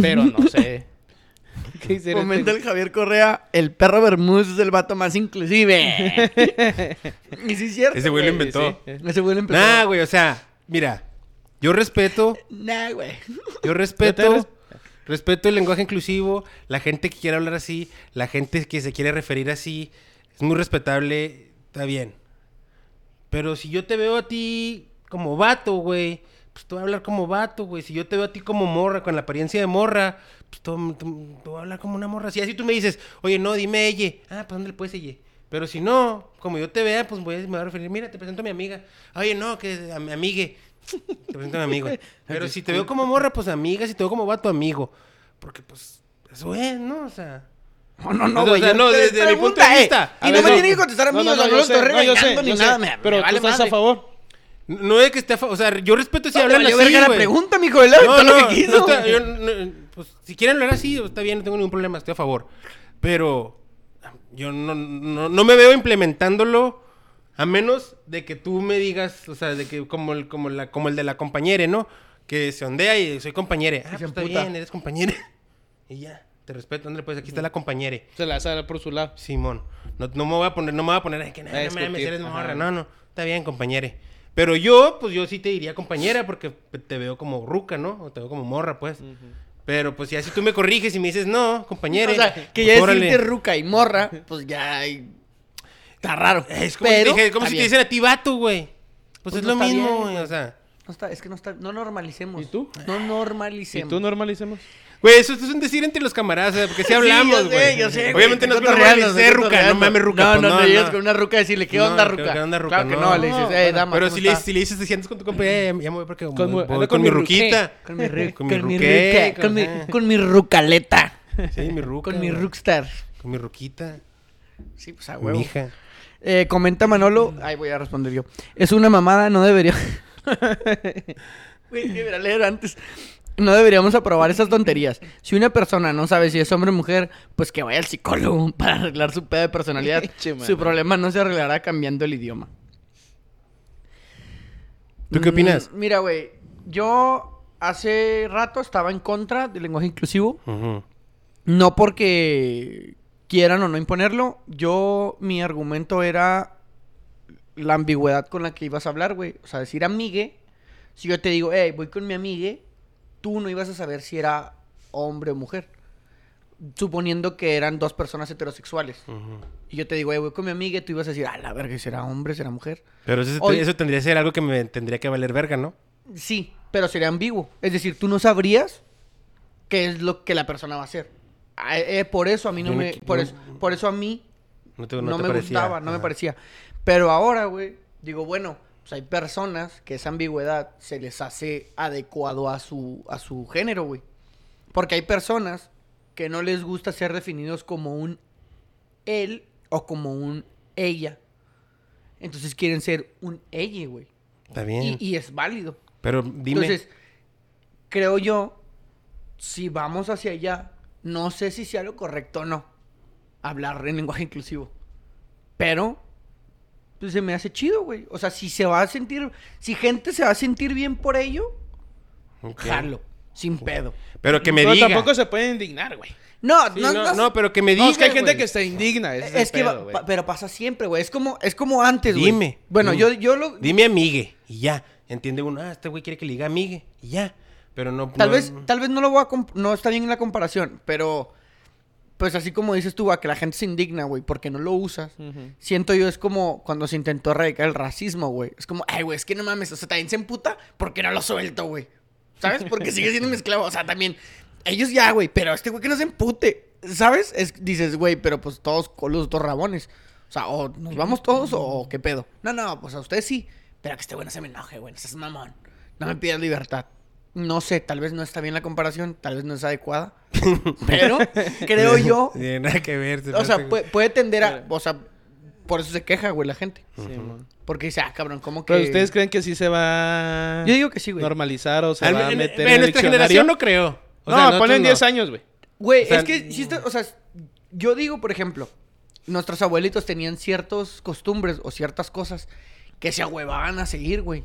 Pero no sé. ¿Qué dice Comenta este- el Javier Correa, el perro Bermúdez es el vato más inclusive. y sí es cierto. Ese güey lo inventó. sí. Ese güey lo empezó. Nah, güey, o sea, mira. Yo respeto, Nah, güey. yo respeto. res- Respeto el lenguaje inclusivo, la gente que quiere hablar así, la gente que se quiere referir así, es muy respetable, está bien. Pero si yo te veo a ti como vato, güey, pues te voy a hablar como vato, güey. Si yo te veo a ti como morra, con la apariencia de morra, pues te, te- te voy a hablar como una morra. Si así tú me dices, oye, no, dime ella. Ah, pues ¿dónde le puedes ella? Pero si no, como yo te vea, pues voy a, me voy a referir, mira, te presento a mi amiga. Oye, no, que a mi amigue. Te presento a mi amigo. Pero si te veo como morra, pues amiga. Si te veo como vato, amigo. Porque, pues, eso es, ¿no? O sea... No, no, no, O sea, güey. no, te desde mi pregunta, punto de eh, vista. Y A no ver, me no. tiene que contestar a mí, No, no, no, estoy no, yo sé, regañando ni yo sé. nada. Me, Pero me vale tú estás madre. a favor. No es que esté a fa- O sea, yo respeto si No, hablan así, verga la güey. pregunta, mijo. Él No, lo no, que quiso. no está- yo no- pues, si quieren hablar así, está bien, no tengo ningún problema, estoy a favor. Pero yo no, no, no me veo implementándolo a menos de que tú me digas, o sea, de que como el, como la, como el de la compañere, ¿no? Que se ondea y soy compañere. Ah, pues está bien, eres compañere. y ya, te respeto, André, pues aquí está la compañere. Se la sale por su lado. Simón, no, no me voy a poner, no me voy a poner, ay, que no, A no mames, eres morra. No, no, está bien, compañere. Pero yo, pues yo sí te diría compañera porque te veo como ruca, ¿no? O te veo como morra, pues. Pero pues ya si tú me corriges y me dices, no, compañera. O sea, que pues, ya decirte ruca y morra, pues ya hay- está raro. Es como, Pero si, te dije- como si te dicen a ti vato, güey. Pues, Pues es no lo mismo, bien, güey. O sea. No está, es que no está, no normalicemos. ¿Y tú? No ¿Y normalicemos. tú normalicemos? Güey, eso, es un decir entre los camaradas, sea, porque si Sí, hablamos, yo güey. sé, yo sé, güey, Obviamente no es dices, estoy ruca, no mames, ruca. No, pues, no, no, no, llegas no. con una ruca a decirle, ¿qué onda, ¿qué- ruca? qué onda, ruca? Claro que No, no, le dices, eh, dama, Pero ¿cómo si le, está? si le dices, te sientes con tu compa, eh, ya me voy porque voy con, con mi ruquita. Con mi, ru- Con mi con mi ruque, ruca, con mi, ajá. con mi rucaleta. Sí, mi ruca. Con mi güey. rockstar. Con mi ruquita. Sí, pues a Mi huevo. hija. Eh, comenta Manolo. Ay, voy a responder yo. Es una mamada, no debería. Güey, debería leer antes. No deberíamos aprobar esas tonterías. Si una persona no sabe si es hombre o mujer, pues que vaya al psicólogo para arreglar su pedo de personalidad. Su problema no se arreglará cambiando el idioma. ¿Tú qué opinas? Mm, mira, güey. Yo hace rato estaba en contra del lenguaje inclusivo. No porque quieran o no imponerlo. Yo, mi argumento era la ambigüedad con la que ibas a hablar, güey. O sea, decir amigue. Si yo te digo, hey, voy con mi amigue, tú no ibas a saber si era hombre o mujer. Suponiendo que eran dos personas heterosexuales. Y yo te digo, voy con mi amigue, tú ibas a decir, ah, la verga, ¿será hombre, será mujer? Pero eso, eso tendría que ser algo que me tendría que valer verga, ¿no? Sí, pero sería ambiguo. Es decir, tú no sabrías qué es lo que la persona va a hacer. Eh, por eso a mí no Yo me... Por no- eso, por eso a mí No, te, no, no te me parecía. gustaba, no me parecía. Pero ahora, güey, digo, bueno, pues hay personas que esa ambigüedad se les hace adecuado a su, a su género, güey. Porque hay personas que no les gusta ser definidos como un él o como un ella. Entonces quieren ser un ella, güey. Está bien. Y, y es válido. Pero dime. Entonces, creo yo, si vamos hacia allá, no sé si sea lo correcto o no. Hablar en lenguaje inclusivo. Pero, pues se me hace chido, güey. O sea, si se va a sentir, si gente se va a sentir bien por ello, Ok. jalo, sin pedo. Pero que me Pero diga. tampoco se puede indignar, güey. No, Sí, no, no, no, no, pero que me diga. No, es que hay gente que se indigna. Es, que, va- pedo, pa- pero pasa siempre, güey. Es como, es como antes, güey. Dime. Bueno, dime. yo, yo lo, Dime amigue. Y ya. Entiende uno, ah, este güey quiere que le diga amigue. Y ya. Pero no. Tal no- vez, tal vez no lo voy a no está bien la comparación, pero pues así como dices tú, a que la gente se indigna, güey, porque no lo usas. Siento yo es como cuando se intentó erradicar el racismo, güey. Es como, ay, güey, es que no mames, o sea, también se emputa porque no lo suelto, güey. ¿Sabes? Porque sigue siendo mi esclavo. O sea, también, ellos ya, güey, pero este güey que no se empute. ¿Sabes? Es, dices, güey, pero pues todos coludos, todos rabones. O sea, o nos vamos todos o qué pedo. No, no, pues a ustedes sí. Pero que este güey no se me enoje, güey, no seas mamón. No me pidas libertad. No sé, tal vez no está bien la comparación, tal vez no es adecuada. pero creo yo Tiene nada que ver. o sea, puede, puede tender a. O sea, por eso se queja, güey, la gente. Sí. Porque dice, ah, cabrón, ¿cómo que.? Pero ustedes creen que sí se va Yo digo que sí, güey. normalizar o se Al- va a en, meter en en, el nuestra generación no creo. O no, sea, ponen no. 10 años, güey. Güey, o sea, es que, sí está- o sea, yo digo, por ejemplo, nuestros abuelitos tenían ciertas costumbres o ciertas cosas que se ahuevaban a seguir, güey.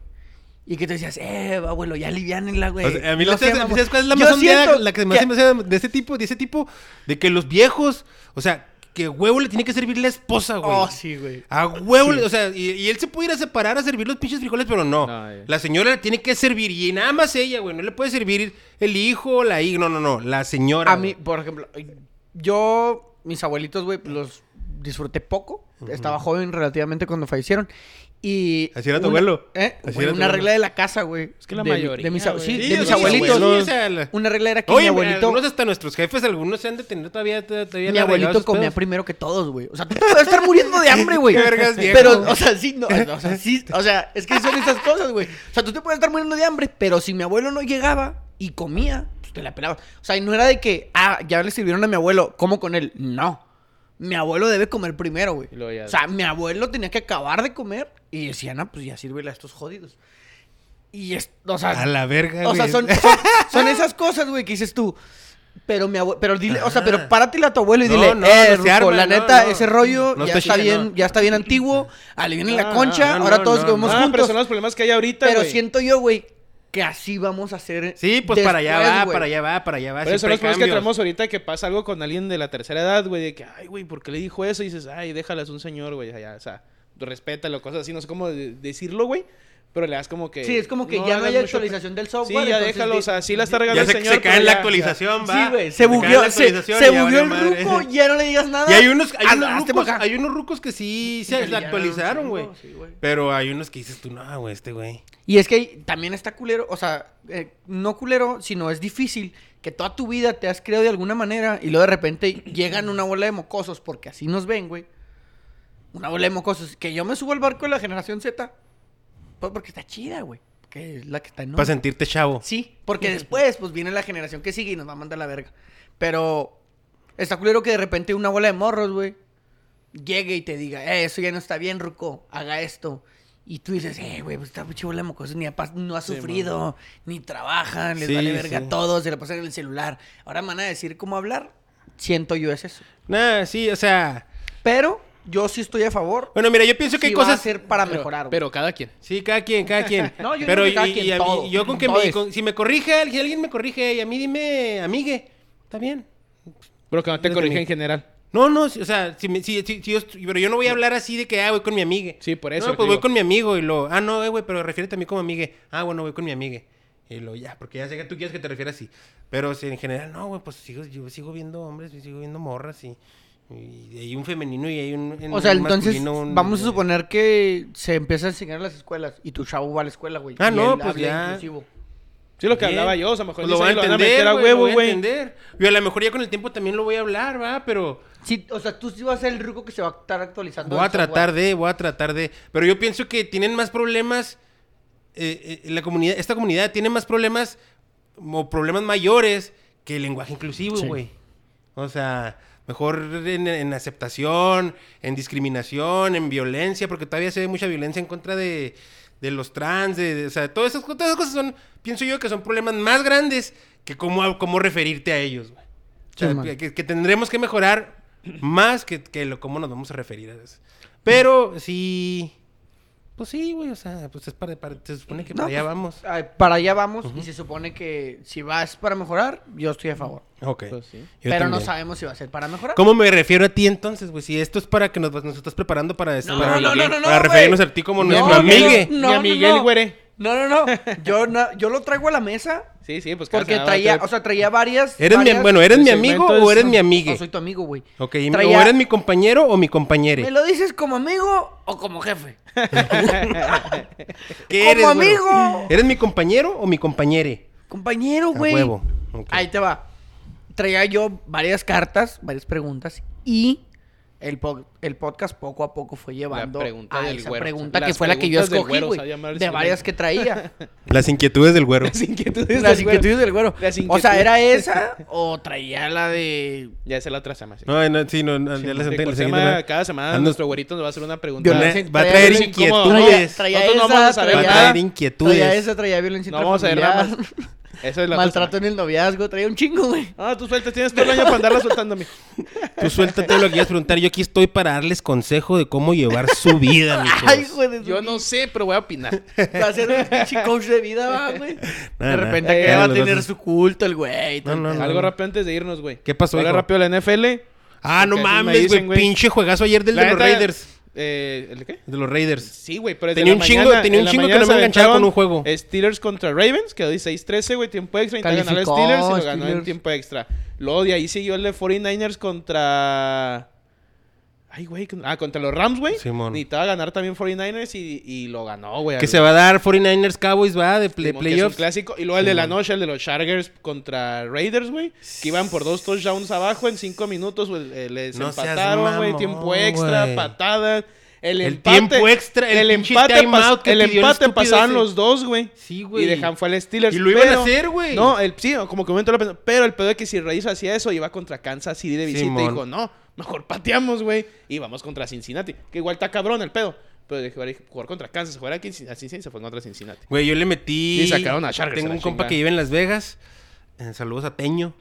Y que te decías, eh, abuelo, ya aliviánenla, güey. O sea, a mí No la, seas ¿sabes, mamón". ¿sabes cuál es la más La que me que- me de ese tipo, de ese tipo, de que los viejos, o sea, que huevo le tiene que servir la esposa, güey. Oh, sí, güey. A huevo, Sí. le- o sea, y, y él se puede ir a separar a servir los pinches frijoles, pero no. No, eh. la señora le tiene que servir y nada más ella, güey. No le puede servir el hijo, la hija, no, no, no. La señora. A mí, güey. por ejemplo, yo, mis abuelitos, güey, los disfruté poco. Estaba joven relativamente cuando fallecieron. Y. Así era tu una- abuelo. ¿Eh? Así Güey, era tu una abuelo. regla de la casa, güey. Es que la de, mayoría, De mis, güey. sí, Sí, de mis abuelitos. sí, o sea, la- Una regla era que Oye, mi abuelito. algunos hasta nuestros jefes, algunos se han de tener todavía, todavía Mi abuelito comía pedos. primero que todos, güey. O sea, tú te puedes estar muriendo de hambre, güey. Qué vergas, viejo. Pero, o sea, sí, no, o sea, sí, o sea, es que son esas cosas, güey. O sea, tú te puedes estar muriendo de hambre, pero si mi abuelo no llegaba y comía, pues te la pelabas. O sea, y no era de que, ah, ya le sirvieron a mi abuelo, como con él. No. Mi abuelo debe comer primero, güey. Y luego ya- O sea, mi abuelo tenía que acabar de comer y decía, no, pues ya sírvele a estos jodidos. Y es, o sea, A la verga, o sea, son, son, son esas cosas, güey, que dices tú. Pero mi abuelo, pero dile, o sea, pero páratele a tu abuelo y No, dile, no, eh, no se Ruco, arma, la no, neta, no. ese rollo No ya está bien, no. ya está bien antiguo, alivienen la Ah, concha, no, ahora todos no, comemos Ah, pero juntos. son los problemas que hay ahorita, Pero güey. siento yo, güey, que así vamos a hacer. Sí, pues para allá después, va, güey. para allá va, para allá va. Pero son siempre los problemas que cambios. tenemos ahorita que pasa algo con alguien de la tercera edad, güey, de que, ay, güey, ¿por qué le dijo eso? Y dices, ay, déjala, es un señor, güey, allá, o sea, respétalo, cosas así, no sé cómo de- decirlo, güey. Pero le das como que. Sí, es como que ya no hay mucho- actualización del Sí, software. ya entonces déjalo. O sea, sí la está regando Ya el se, señor. se cae en la ya- actualización, va. Sí, güey. Se bugueó, se, se ya bugueó el madre. ruco, ya no le digas nada. Y hay unos, hay, rucos, acá. hay unos rucos que sí se Ya, ya, actualizaron, sí, güey. Pero hay unos que dices tú, no, güey, este güey. Y es que también está culero, o sea, eh, no culero, sino es difícil que toda tu vida te has creado de alguna manera y luego de repente llegan una bola de mocosos, porque así nos ven, güey. Una bola de mocosos. Que yo me subo al barco de la generación Z, pues porque está chida, güey. Que es la que está en... Para sentirte chavo. Sí, porque después, pues viene la generación que sigue y nos va a mandar la verga. Pero está culero que de repente una bola de morros, güey, llegue y te diga, eh, eso ya no está bien, Ruco, haga esto. Y tú dices, eh, güey, pues esta pinche bola de mocosos ni no ha Sí, sufrido, ni trabajan, les Sí, vale verga sí. a todos, se la pasan en el celular. Ahora me van a decir cómo hablar. Siento yo es eso. Nah, sí, o sea. Pero yo sí estoy a favor. Bueno, mira, yo pienso que Sí hay va a cosas. ser para Pero- mejorar, güey. Pero cada quien. Sí, cada quien, cada quien. No, yo Pero digo que cada y- quien, y a mí- todo. y yo con que me- Todes. con- si me corrige, alguien, alguien me corrige y a mí dime amigue, está bien. Pero que no te Desde corrige mi- en general. No, no, si- o sea, si, me- si- si- si yo, pero yo no voy a hablar así de que, ah, voy con mi amigue. Sí, por eso No, te pues voy digo. con mi amigo y lo, ah, no, eh, güey, pero refiérete a mí como amigue. Ah, bueno, voy con mi amigue. Y lo, ya, porque ya sé que tú quieres que te refieras así. Pero si en general, no, güey, pues sigo, yo sigo viendo hombres, sigo viendo morras y, y hay un femenino y hay un. en- O sea, un entonces masculino, un- vamos a suponer que se empieza a enseñar en las escuelas y tu chavo va a la escuela, güey. Ah, y no, él pues ya. inclusivo. Sí, lo que Bien. hablaba yo. O sea, mejor Pues lo van a entender, meter a güey, huevo, lo voy a güey. entender. Yo a lo mejor ya con el tiempo también lo voy a hablar, va, pero Sí, o sea, tú sí vas a ser el ruco que se va a estar actualizando. voy a software. tratar de, voy a tratar de. Pero yo pienso que tienen más problemas. eh, eh, la comunidad, esta comunidad tiene más problemas o problemas mayores que el lenguaje inclusivo, Sí. güey. O sea, mejor en, en aceptación, en discriminación, en violencia, porque todavía se ve mucha violencia en contra de, de los trans, de, de- o sea, todas esas, todas esas cosas son, pienso yo que son problemas más grandes que cómo, cómo referirte a ellos, güey. O sea, que, que tendremos que mejorar más que, que lo cómo nos vamos a referir a eso. Pero sí, pues sí, güey, o sea, pues es para, para- se supone que No, para allá pues, vamos. para allá vamos y se supone que si vas para mejorar, yo estoy a favor. Ok. Pues sí. Pero no sabemos si va a ser para mejorar. ¿Cómo me refiero a ti entonces, güey? Si esto es para que nos, nos estás preparando para esto, No, para, no, no, no, para güey. referirnos a ti como No, nuestro no, amigue. no, Miguel, no. güere. No, no, no. Yo, no, yo lo traigo a la mesa Sí, sí, pues porque traía, o sea, traía varias. ¿Eres mi, varias- bueno, ¿eres mi amigo o es- eres mi No, amigue? soy tu amigo, güey. Ok, Traía- ¿o eres mi compañero o mi compañere? ¿Me lo dices como amigo o como jefe? ¿Qué como eres, amigo. ¿Eres mi compañero o mi compañere? Compañero, güey. Ahí te va. Traía yo varias cartas, varias preguntas y el, po- el podcast poco a poco fue llevando pregunta a del esa güero. pregunta Las que fue la que yo escogí, güero, el De varias que traía. Las inquietudes del güero. Las inquietudes Las del güero. inquietudes del güero. Las O sea, inquietudes. ¿era esa o traía la de... Ya esa es la otra semana. sí. No, no, sí, no, no, Sí, ya la la semana- siguiente- cada semana Ando- nuestro güerito nos va a hacer una pregunta. Violencia- Va a traer inquietudes. Traía, traía Nosotros no esa, vamos a saber Va a traer inquietudes. traía esa, traía violencia No vamos a ver nada más. Eso es la Maltrato otra en el noviazgo, traía un chingo, güey. Ah, tú sueltas, tienes todo el año para andarla soltando, mijo. Tú suéltate lo que quieras preguntar. Yo aquí estoy para darles consejo de cómo llevar su vida, mijos. Ay, güey, Yo no sé, pero voy a opinar. Va a ser un pinche coach de vida, va, güey. De repente Eh, acá va a tener dos- su culto el güey. No, no, no. Algo rápido antes de irnos, güey. ¿Qué pasó, hijo? rápido la NFL. Ah, no mames, güey. güey. Pinche juegazo ayer del La de los neta, Raiders. Eh, ¿El de qué? De los Raiders. Sí, güey, pero Tenía un chingo- mañana- tenía un en chingo que no me se enganchaba con un juego. Steelers contra Ravens, quedó 16-13, güey, tiempo extra. Intentó ganar a Calificó, Steelers y lo ganó en Steelers. tiempo extra. Luego de ahí siguió el de 49ers contra... Ay, güey. Ah, contra los Rams, güey. Simón. Necesitaba ganar también 49ers y, y lo ganó, güey. Que se va a dar 49ers Cowboys, va, de play- Simón, un playoffs. clásico. Y luego el de la Simón. noche, el de los Chargers contra Raiders, güey. Que iban por dos touchdowns abajo en cinco minutos, güey. eh, les No empataron, güey. Tiempo extra, güey. patadas. El, El empate, tiempo extra, el el empate, pas- el empate pasaban ese. los dos, güey. Sí, güey. Y dejan fue el Steelers. Y lo iban a pero- hacer, güey. No, el, sí, como que momento lo pensó. Pero el pedo es que si Reyes hacía eso, iba contra Kansas City de visita. Simón. Y dijo, no, mejor pateamos, güey. Y vamos contra Cincinnati. Que igual está cabrón el pedo. Pero de jugar, contra Kansas, jugar aquí a Cincinnati se fue contra Cincinnati. Güey, yo le metí. Y sacaron a Chargers Tengo a un compa que vive en Las Vegas. Eh, saludos a Teño.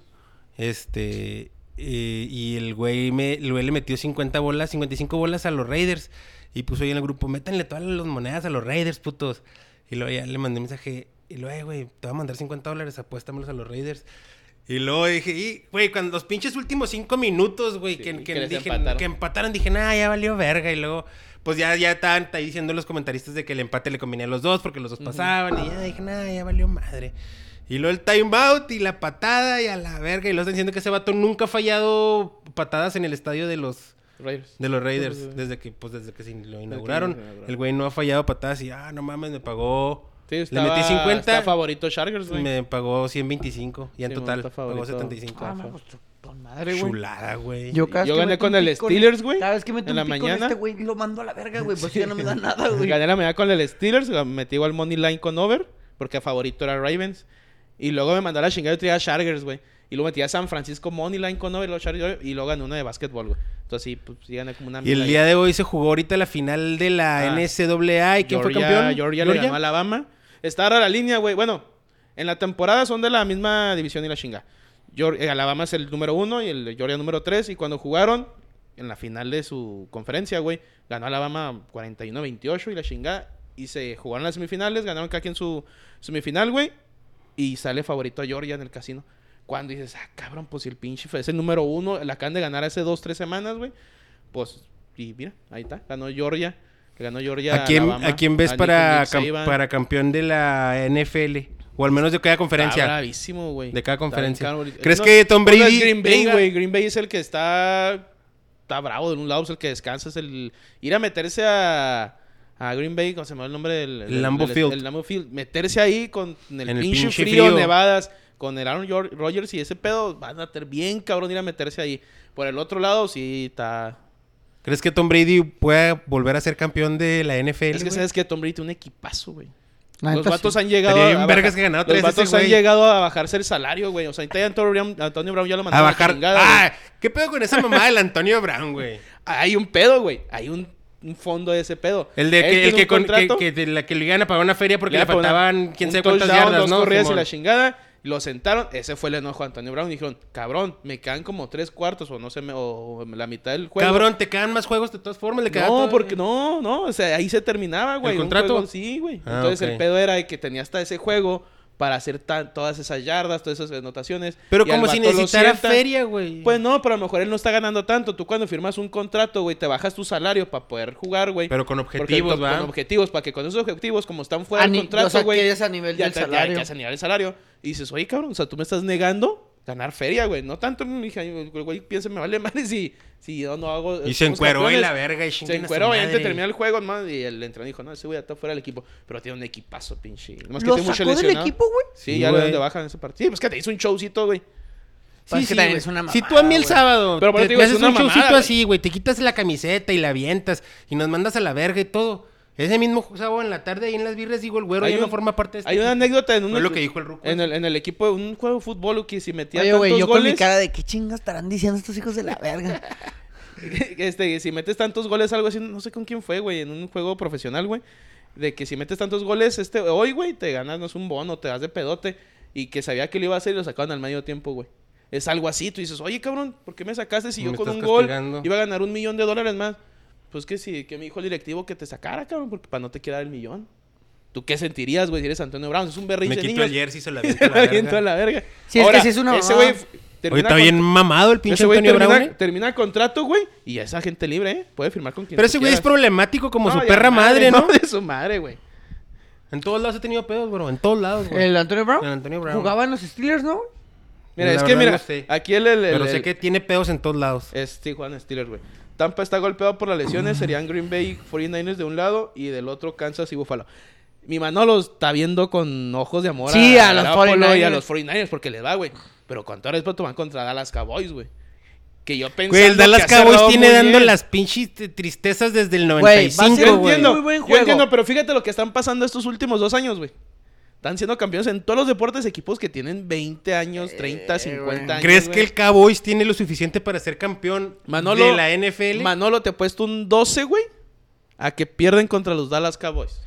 Este. eh, y el güey, me, el güey le metió 50 bolas, 55 bolas a los Raiders. Y puso ahí en el grupo: métanle todas las monedas a los Raiders, putos. Y luego ya le mandé un mensaje. Y luego, "Eh, güey, te voy a mandar 50 dólares, apuéstamelos a los Raiders. Y luego dije, y, güey, cuando los pinches últimos cinco minutos, güey, Sí, que, que que, les dije, empataron. que empataron, dije, nah, ya valió verga. Y luego, pues ya, ya estaban ahí diciendo los comentaristas de que el empate le convenía a los dos porque los dos pasaban. Y ya dije, nada, ya valió madre. Y luego el timeout y la patada y a la verga. Y luego están diciendo que ese vato nunca ha fallado patadas en el estadio de los, Raiders. de los Raiders. Desde que, pues, desde que se lo inauguraron. El güey no ha fallado patadas y, ah, no mames, me pagó... Sí, le metí 50. está favorito Chargers, güey. Me pagó 125. Y en Sí, total pagó favorito. 75. Ah, pues, con madre, güey. Chulada, güey. Yo, Yo gané con el Steelers, güey, Cada vez que meto en un la mañana. este güey lo mando a la verga, güey. Pues ya no me da nada, güey. Gané la medalla con el Steelers, metí igual money line con over, porque a favorito era Ravens. Y luego me mandó a la chingada y traía Chargers, güey. Y luego metí a San Francisco money line con over, los Chargers, y luego gané una de básquetbol, güey. Entonces sí, pues sí gané como una Y el día de hoy se jugó ahorita la final de la Ah. NCAA. ¿Y quién fue campeón? Georgia, le ganó a Alabama. Está rara la línea, güey. Bueno, en la temporada son de la misma división y la chinga. Eh, Alabama es el número uno y el Georgia número tres. Y cuando jugaron en la final de su conferencia, güey, ganó Alabama 41-28 y la chingada. Y se jugaron las semifinales, ganaron cada quien su semifinal, güey. Y sale favorito a Georgia en el casino. Cuando dices, ah, cabrón, pues si el pinche es el número uno, la acaban de ganar hace dos, tres semanas, güey. Pues, y mira, ahí está, ganó Georgia. Ganó Georgia. ¿A quién, Alabama, ¿A quién ves a para, cam- para campeón de la NFL? O al menos de cada Está conferencia. bravísimo, güey. De cada Está conferencia. ¿Crees No, que Tom no es Brady Green Bay, güey. Green Bay es el que está. Está bravo. De un lado es el que descansa. Es el. Ir a meterse a. A Green Bay, ¿cómo se llama el nombre del. del- Lambeau del- Field. El Lambeau Field. Meterse ahí con el, En el pinche, pinche frío, frío. nevadas. Con el Aaron Rodgers y ese pedo. Van a tener bien cabrón ir a meterse ahí. Por el otro lado, sí está. ¿Crees que Tom Brady pueda volver a ser campeón de la NFL? Es que güey? sabes que Tom Brady tiene un equipazo, güey. La Los vatos sí. han llegado Estaría a, bajar- que ganara Los vatos ese han llegado a bajarse el salario, güey. O sea, Antonio Brown, Antonio Brown ya lo mandó A la bajar. chingada, ah, ¿qué pedo con esa mamá del Antonio Brown, güey? Hay un pedo, güey. Hay un, un fondo de ese pedo. El de que, el que, con- que, contrato, que de la que le iban a pagar una feria porque le le, faltaban quién un sabe cuántas yardas, dos ¿no? corridas y la chingada. Lo sentaron. Ese fue el enojo de Antonio Brown. Dijeron, cabrón, me quedan como tres cuartos o no sé, me- o la mitad del juego. Cabrón, te quedan más juegos de todas formas. Le No, todo- porque no, no, o sea, ahí se terminaba, güey. ¿El contrato? juego, sí, güey. Ah, Entonces el pedo era de que tenía hasta ese juego para hacer tan- todas esas yardas, todas esas anotaciones. Pero y como si necesitara feria, güey. Pues no, pero a lo mejor él no está ganando tanto. Tú cuando firmas un contrato, güey, te bajas tu salario para poder jugar, güey. Pero con objetivos, con- ¿va? Con objetivos, para que con esos objetivos, como están fuera del contrato, o sea, güey. que es a nivel ya del ya- salario. Ya es a nivel del salario. Y dices, oye, cabrón, o sea, tú me estás negando ganar feria, güey. No tanto, hija, el güey piensa, me vale madre si, si yo no hago. Y se encueró y campeones". la verga y Se encueró, obviamente madre. termina el juego, ¿no? Y el entrenador dijo, no, ese güey está fuera del equipo. Pero tiene un equipazo, pinche. Que ¿Lo mucho del equipo, güey? Sí, Sí, ya dan de baja en ese partido. Sí, pues que te hizo un showcito, güey. Pues Sí, es que sí, es una si mamada, tú a mí el güey. sábado Pero por te, te digo, te haces una un mamada, showcito güey. así, güey, te quitas la camiseta y la avientas y nos mandas a la verga y todo. Ese mismo sábado en la tarde ahí en las birras digo, el güero Hay ya no forma parte de este Hay una anécdota en un Fue lo que dijo el Ruco. En el, en el equipo de un juego de fútbol que si metía Oye, tantos güey, yo con goles, mi cara de qué chingas estarán diciendo estos hijos de la verga. este, si metes tantos goles, algo así, no sé con quién fue, güey, en un juego profesional, güey, de que si metes tantos goles, este, hoy, güey, te ganas, no es un bono, te das de pedote, y que sabía que lo iba a hacer y lo sacaban al medio tiempo, güey. Es algo así, tú dices, oye, cabrón, ¿por qué me sacaste si Me yo con un gol iba a ganar un millón de dólares más? Pues que sí, que me dijo el directivo que te sacara, cabrón, porque para no te quiera dar el millón. ¿Tú qué sentirías, güey, si eres Antonio Brown? Es un berrinche Me quito niños. el jersey y se la Se aviento a la a verga. la verga. Sí, es que Ahora, sí es una ese mamada. güey Oye, termina está con- bien mamado el pinche ese güey Antonio termina, Brown. ¿eh? termina contrato, güey, y ya es agente libre, ¿eh? Puede firmar con quien Pero tú ese güey es quieras. problemático como No, su ya perra madre, ¿no? De su madre, güey. En todos lados ha tenido pedos, bro. En todos lados, güey. ¿El Antonio Brown? El Antonio Brown. Jugaba en los Steelers, ¿no? Mira, La es que verdad mira, no sé. aquí el... el, el- Pero sé el- que tiene pedos en todos lados. Es Tijuana Steelers, güey. Tampa está golpeado por las lesiones. Serían Green Bay 49ers de un lado y del otro Kansas y Buffalo. Mi Manolo está viendo con ojos de amor Sí, a los Garoppolo y a 49ers. los 49ers porque le va, güey. Pero con todo respeto van contra Dallas Cowboys, güey. Que yo pensé Güey, el Dallas Cowboys tiene dando las pinches tristezas desde el Güey, va a 95, ser- Yo güey. entiendo, Muy buen yo entiendo, pero fíjate lo que están pasando estos últimos dos años, güey. Están siendo campeones en todos los deportes, equipos que tienen 20 años, 30, 50 años. ¿Crees güey. que el Cowboys tiene lo suficiente para ser campeón Manolo, de la NFL? Manolo te ha puesto un 12, güey, a que pierden contra los Dallas Cowboys.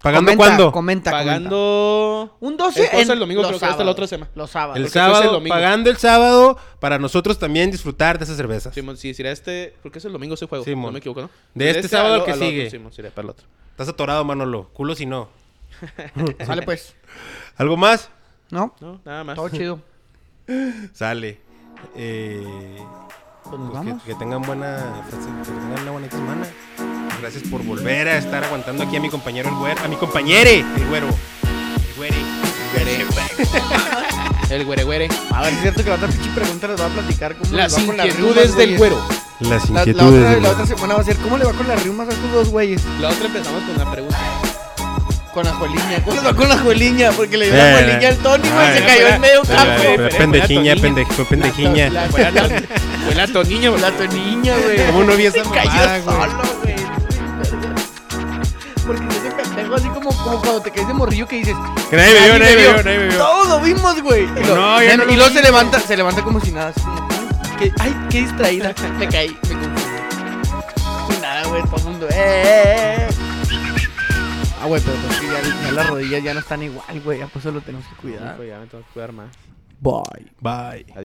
¿Pagando Comenta, cuándo? Comenta, comenta. Pagando. Un 12 Esto es en el domingo, los creo que hasta la otra semana. Los sábados. El este el sábado, domingo. pagando el sábado para nosotros también disfrutar de esas cervezas. Simón, sí, será este. Porque es el domingo ese juego. Simón. No me equivoco, ¿no? De este sábado al que sigue. Simón, sería para el otro. Estás atorado, Manolo. Culo si no. Sale pues. ¿Algo más? ¿No? No, nada más. Todo chido. Sale. Eh, Pues nos Pues que- vamos. que, tengan buena, que tengan una bonita semana. Gracias por volver a estar aguantando aquí a mi compañero el güero, a mi compañere, el güero. El güere. El güere güere. A ver, es cierto que la otra pinche pregunta les va a platicar cómo Las les va con las inquietudes del güeyes. güero. Las La, la inquietudes. otra, del la otra semana va a ser ¿Cómo le va con las riumas a estos dos güeyes? La otra empezamos con una pregunta. Con la jueliña. ¿Cómo les va con la jueliña? Porque le dio Eh, la jueliña al Tony, güey, se ya, cayó en medio fuera- campo. Pendejiña, fue pendejiña. La- Fue la, fue la toniña, La Toniña, güey. ¿Cómo no vi esa mamada, güey? solo, güey. Porque ese pendejo así como, como cuando te caes de morrillo que dices... Que nadie me vio, "Nadie me vio". nadie me vio. Todos lo vimos, güey. Y, No, no luego vi, se levanta, se levanta como si nada. Así como, "Ay, qué, ay, qué distraída. Me caí, me confundí. Nada, güey, todo el mundo... ¡Eh, eh, eh". Ah, güey, pero pues, ya, ya las rodillas ya no están igual, güey. Ya por eso lo tenemos que cuidar. Hijo, ya me tengo que cuidar más. Bye. Bye.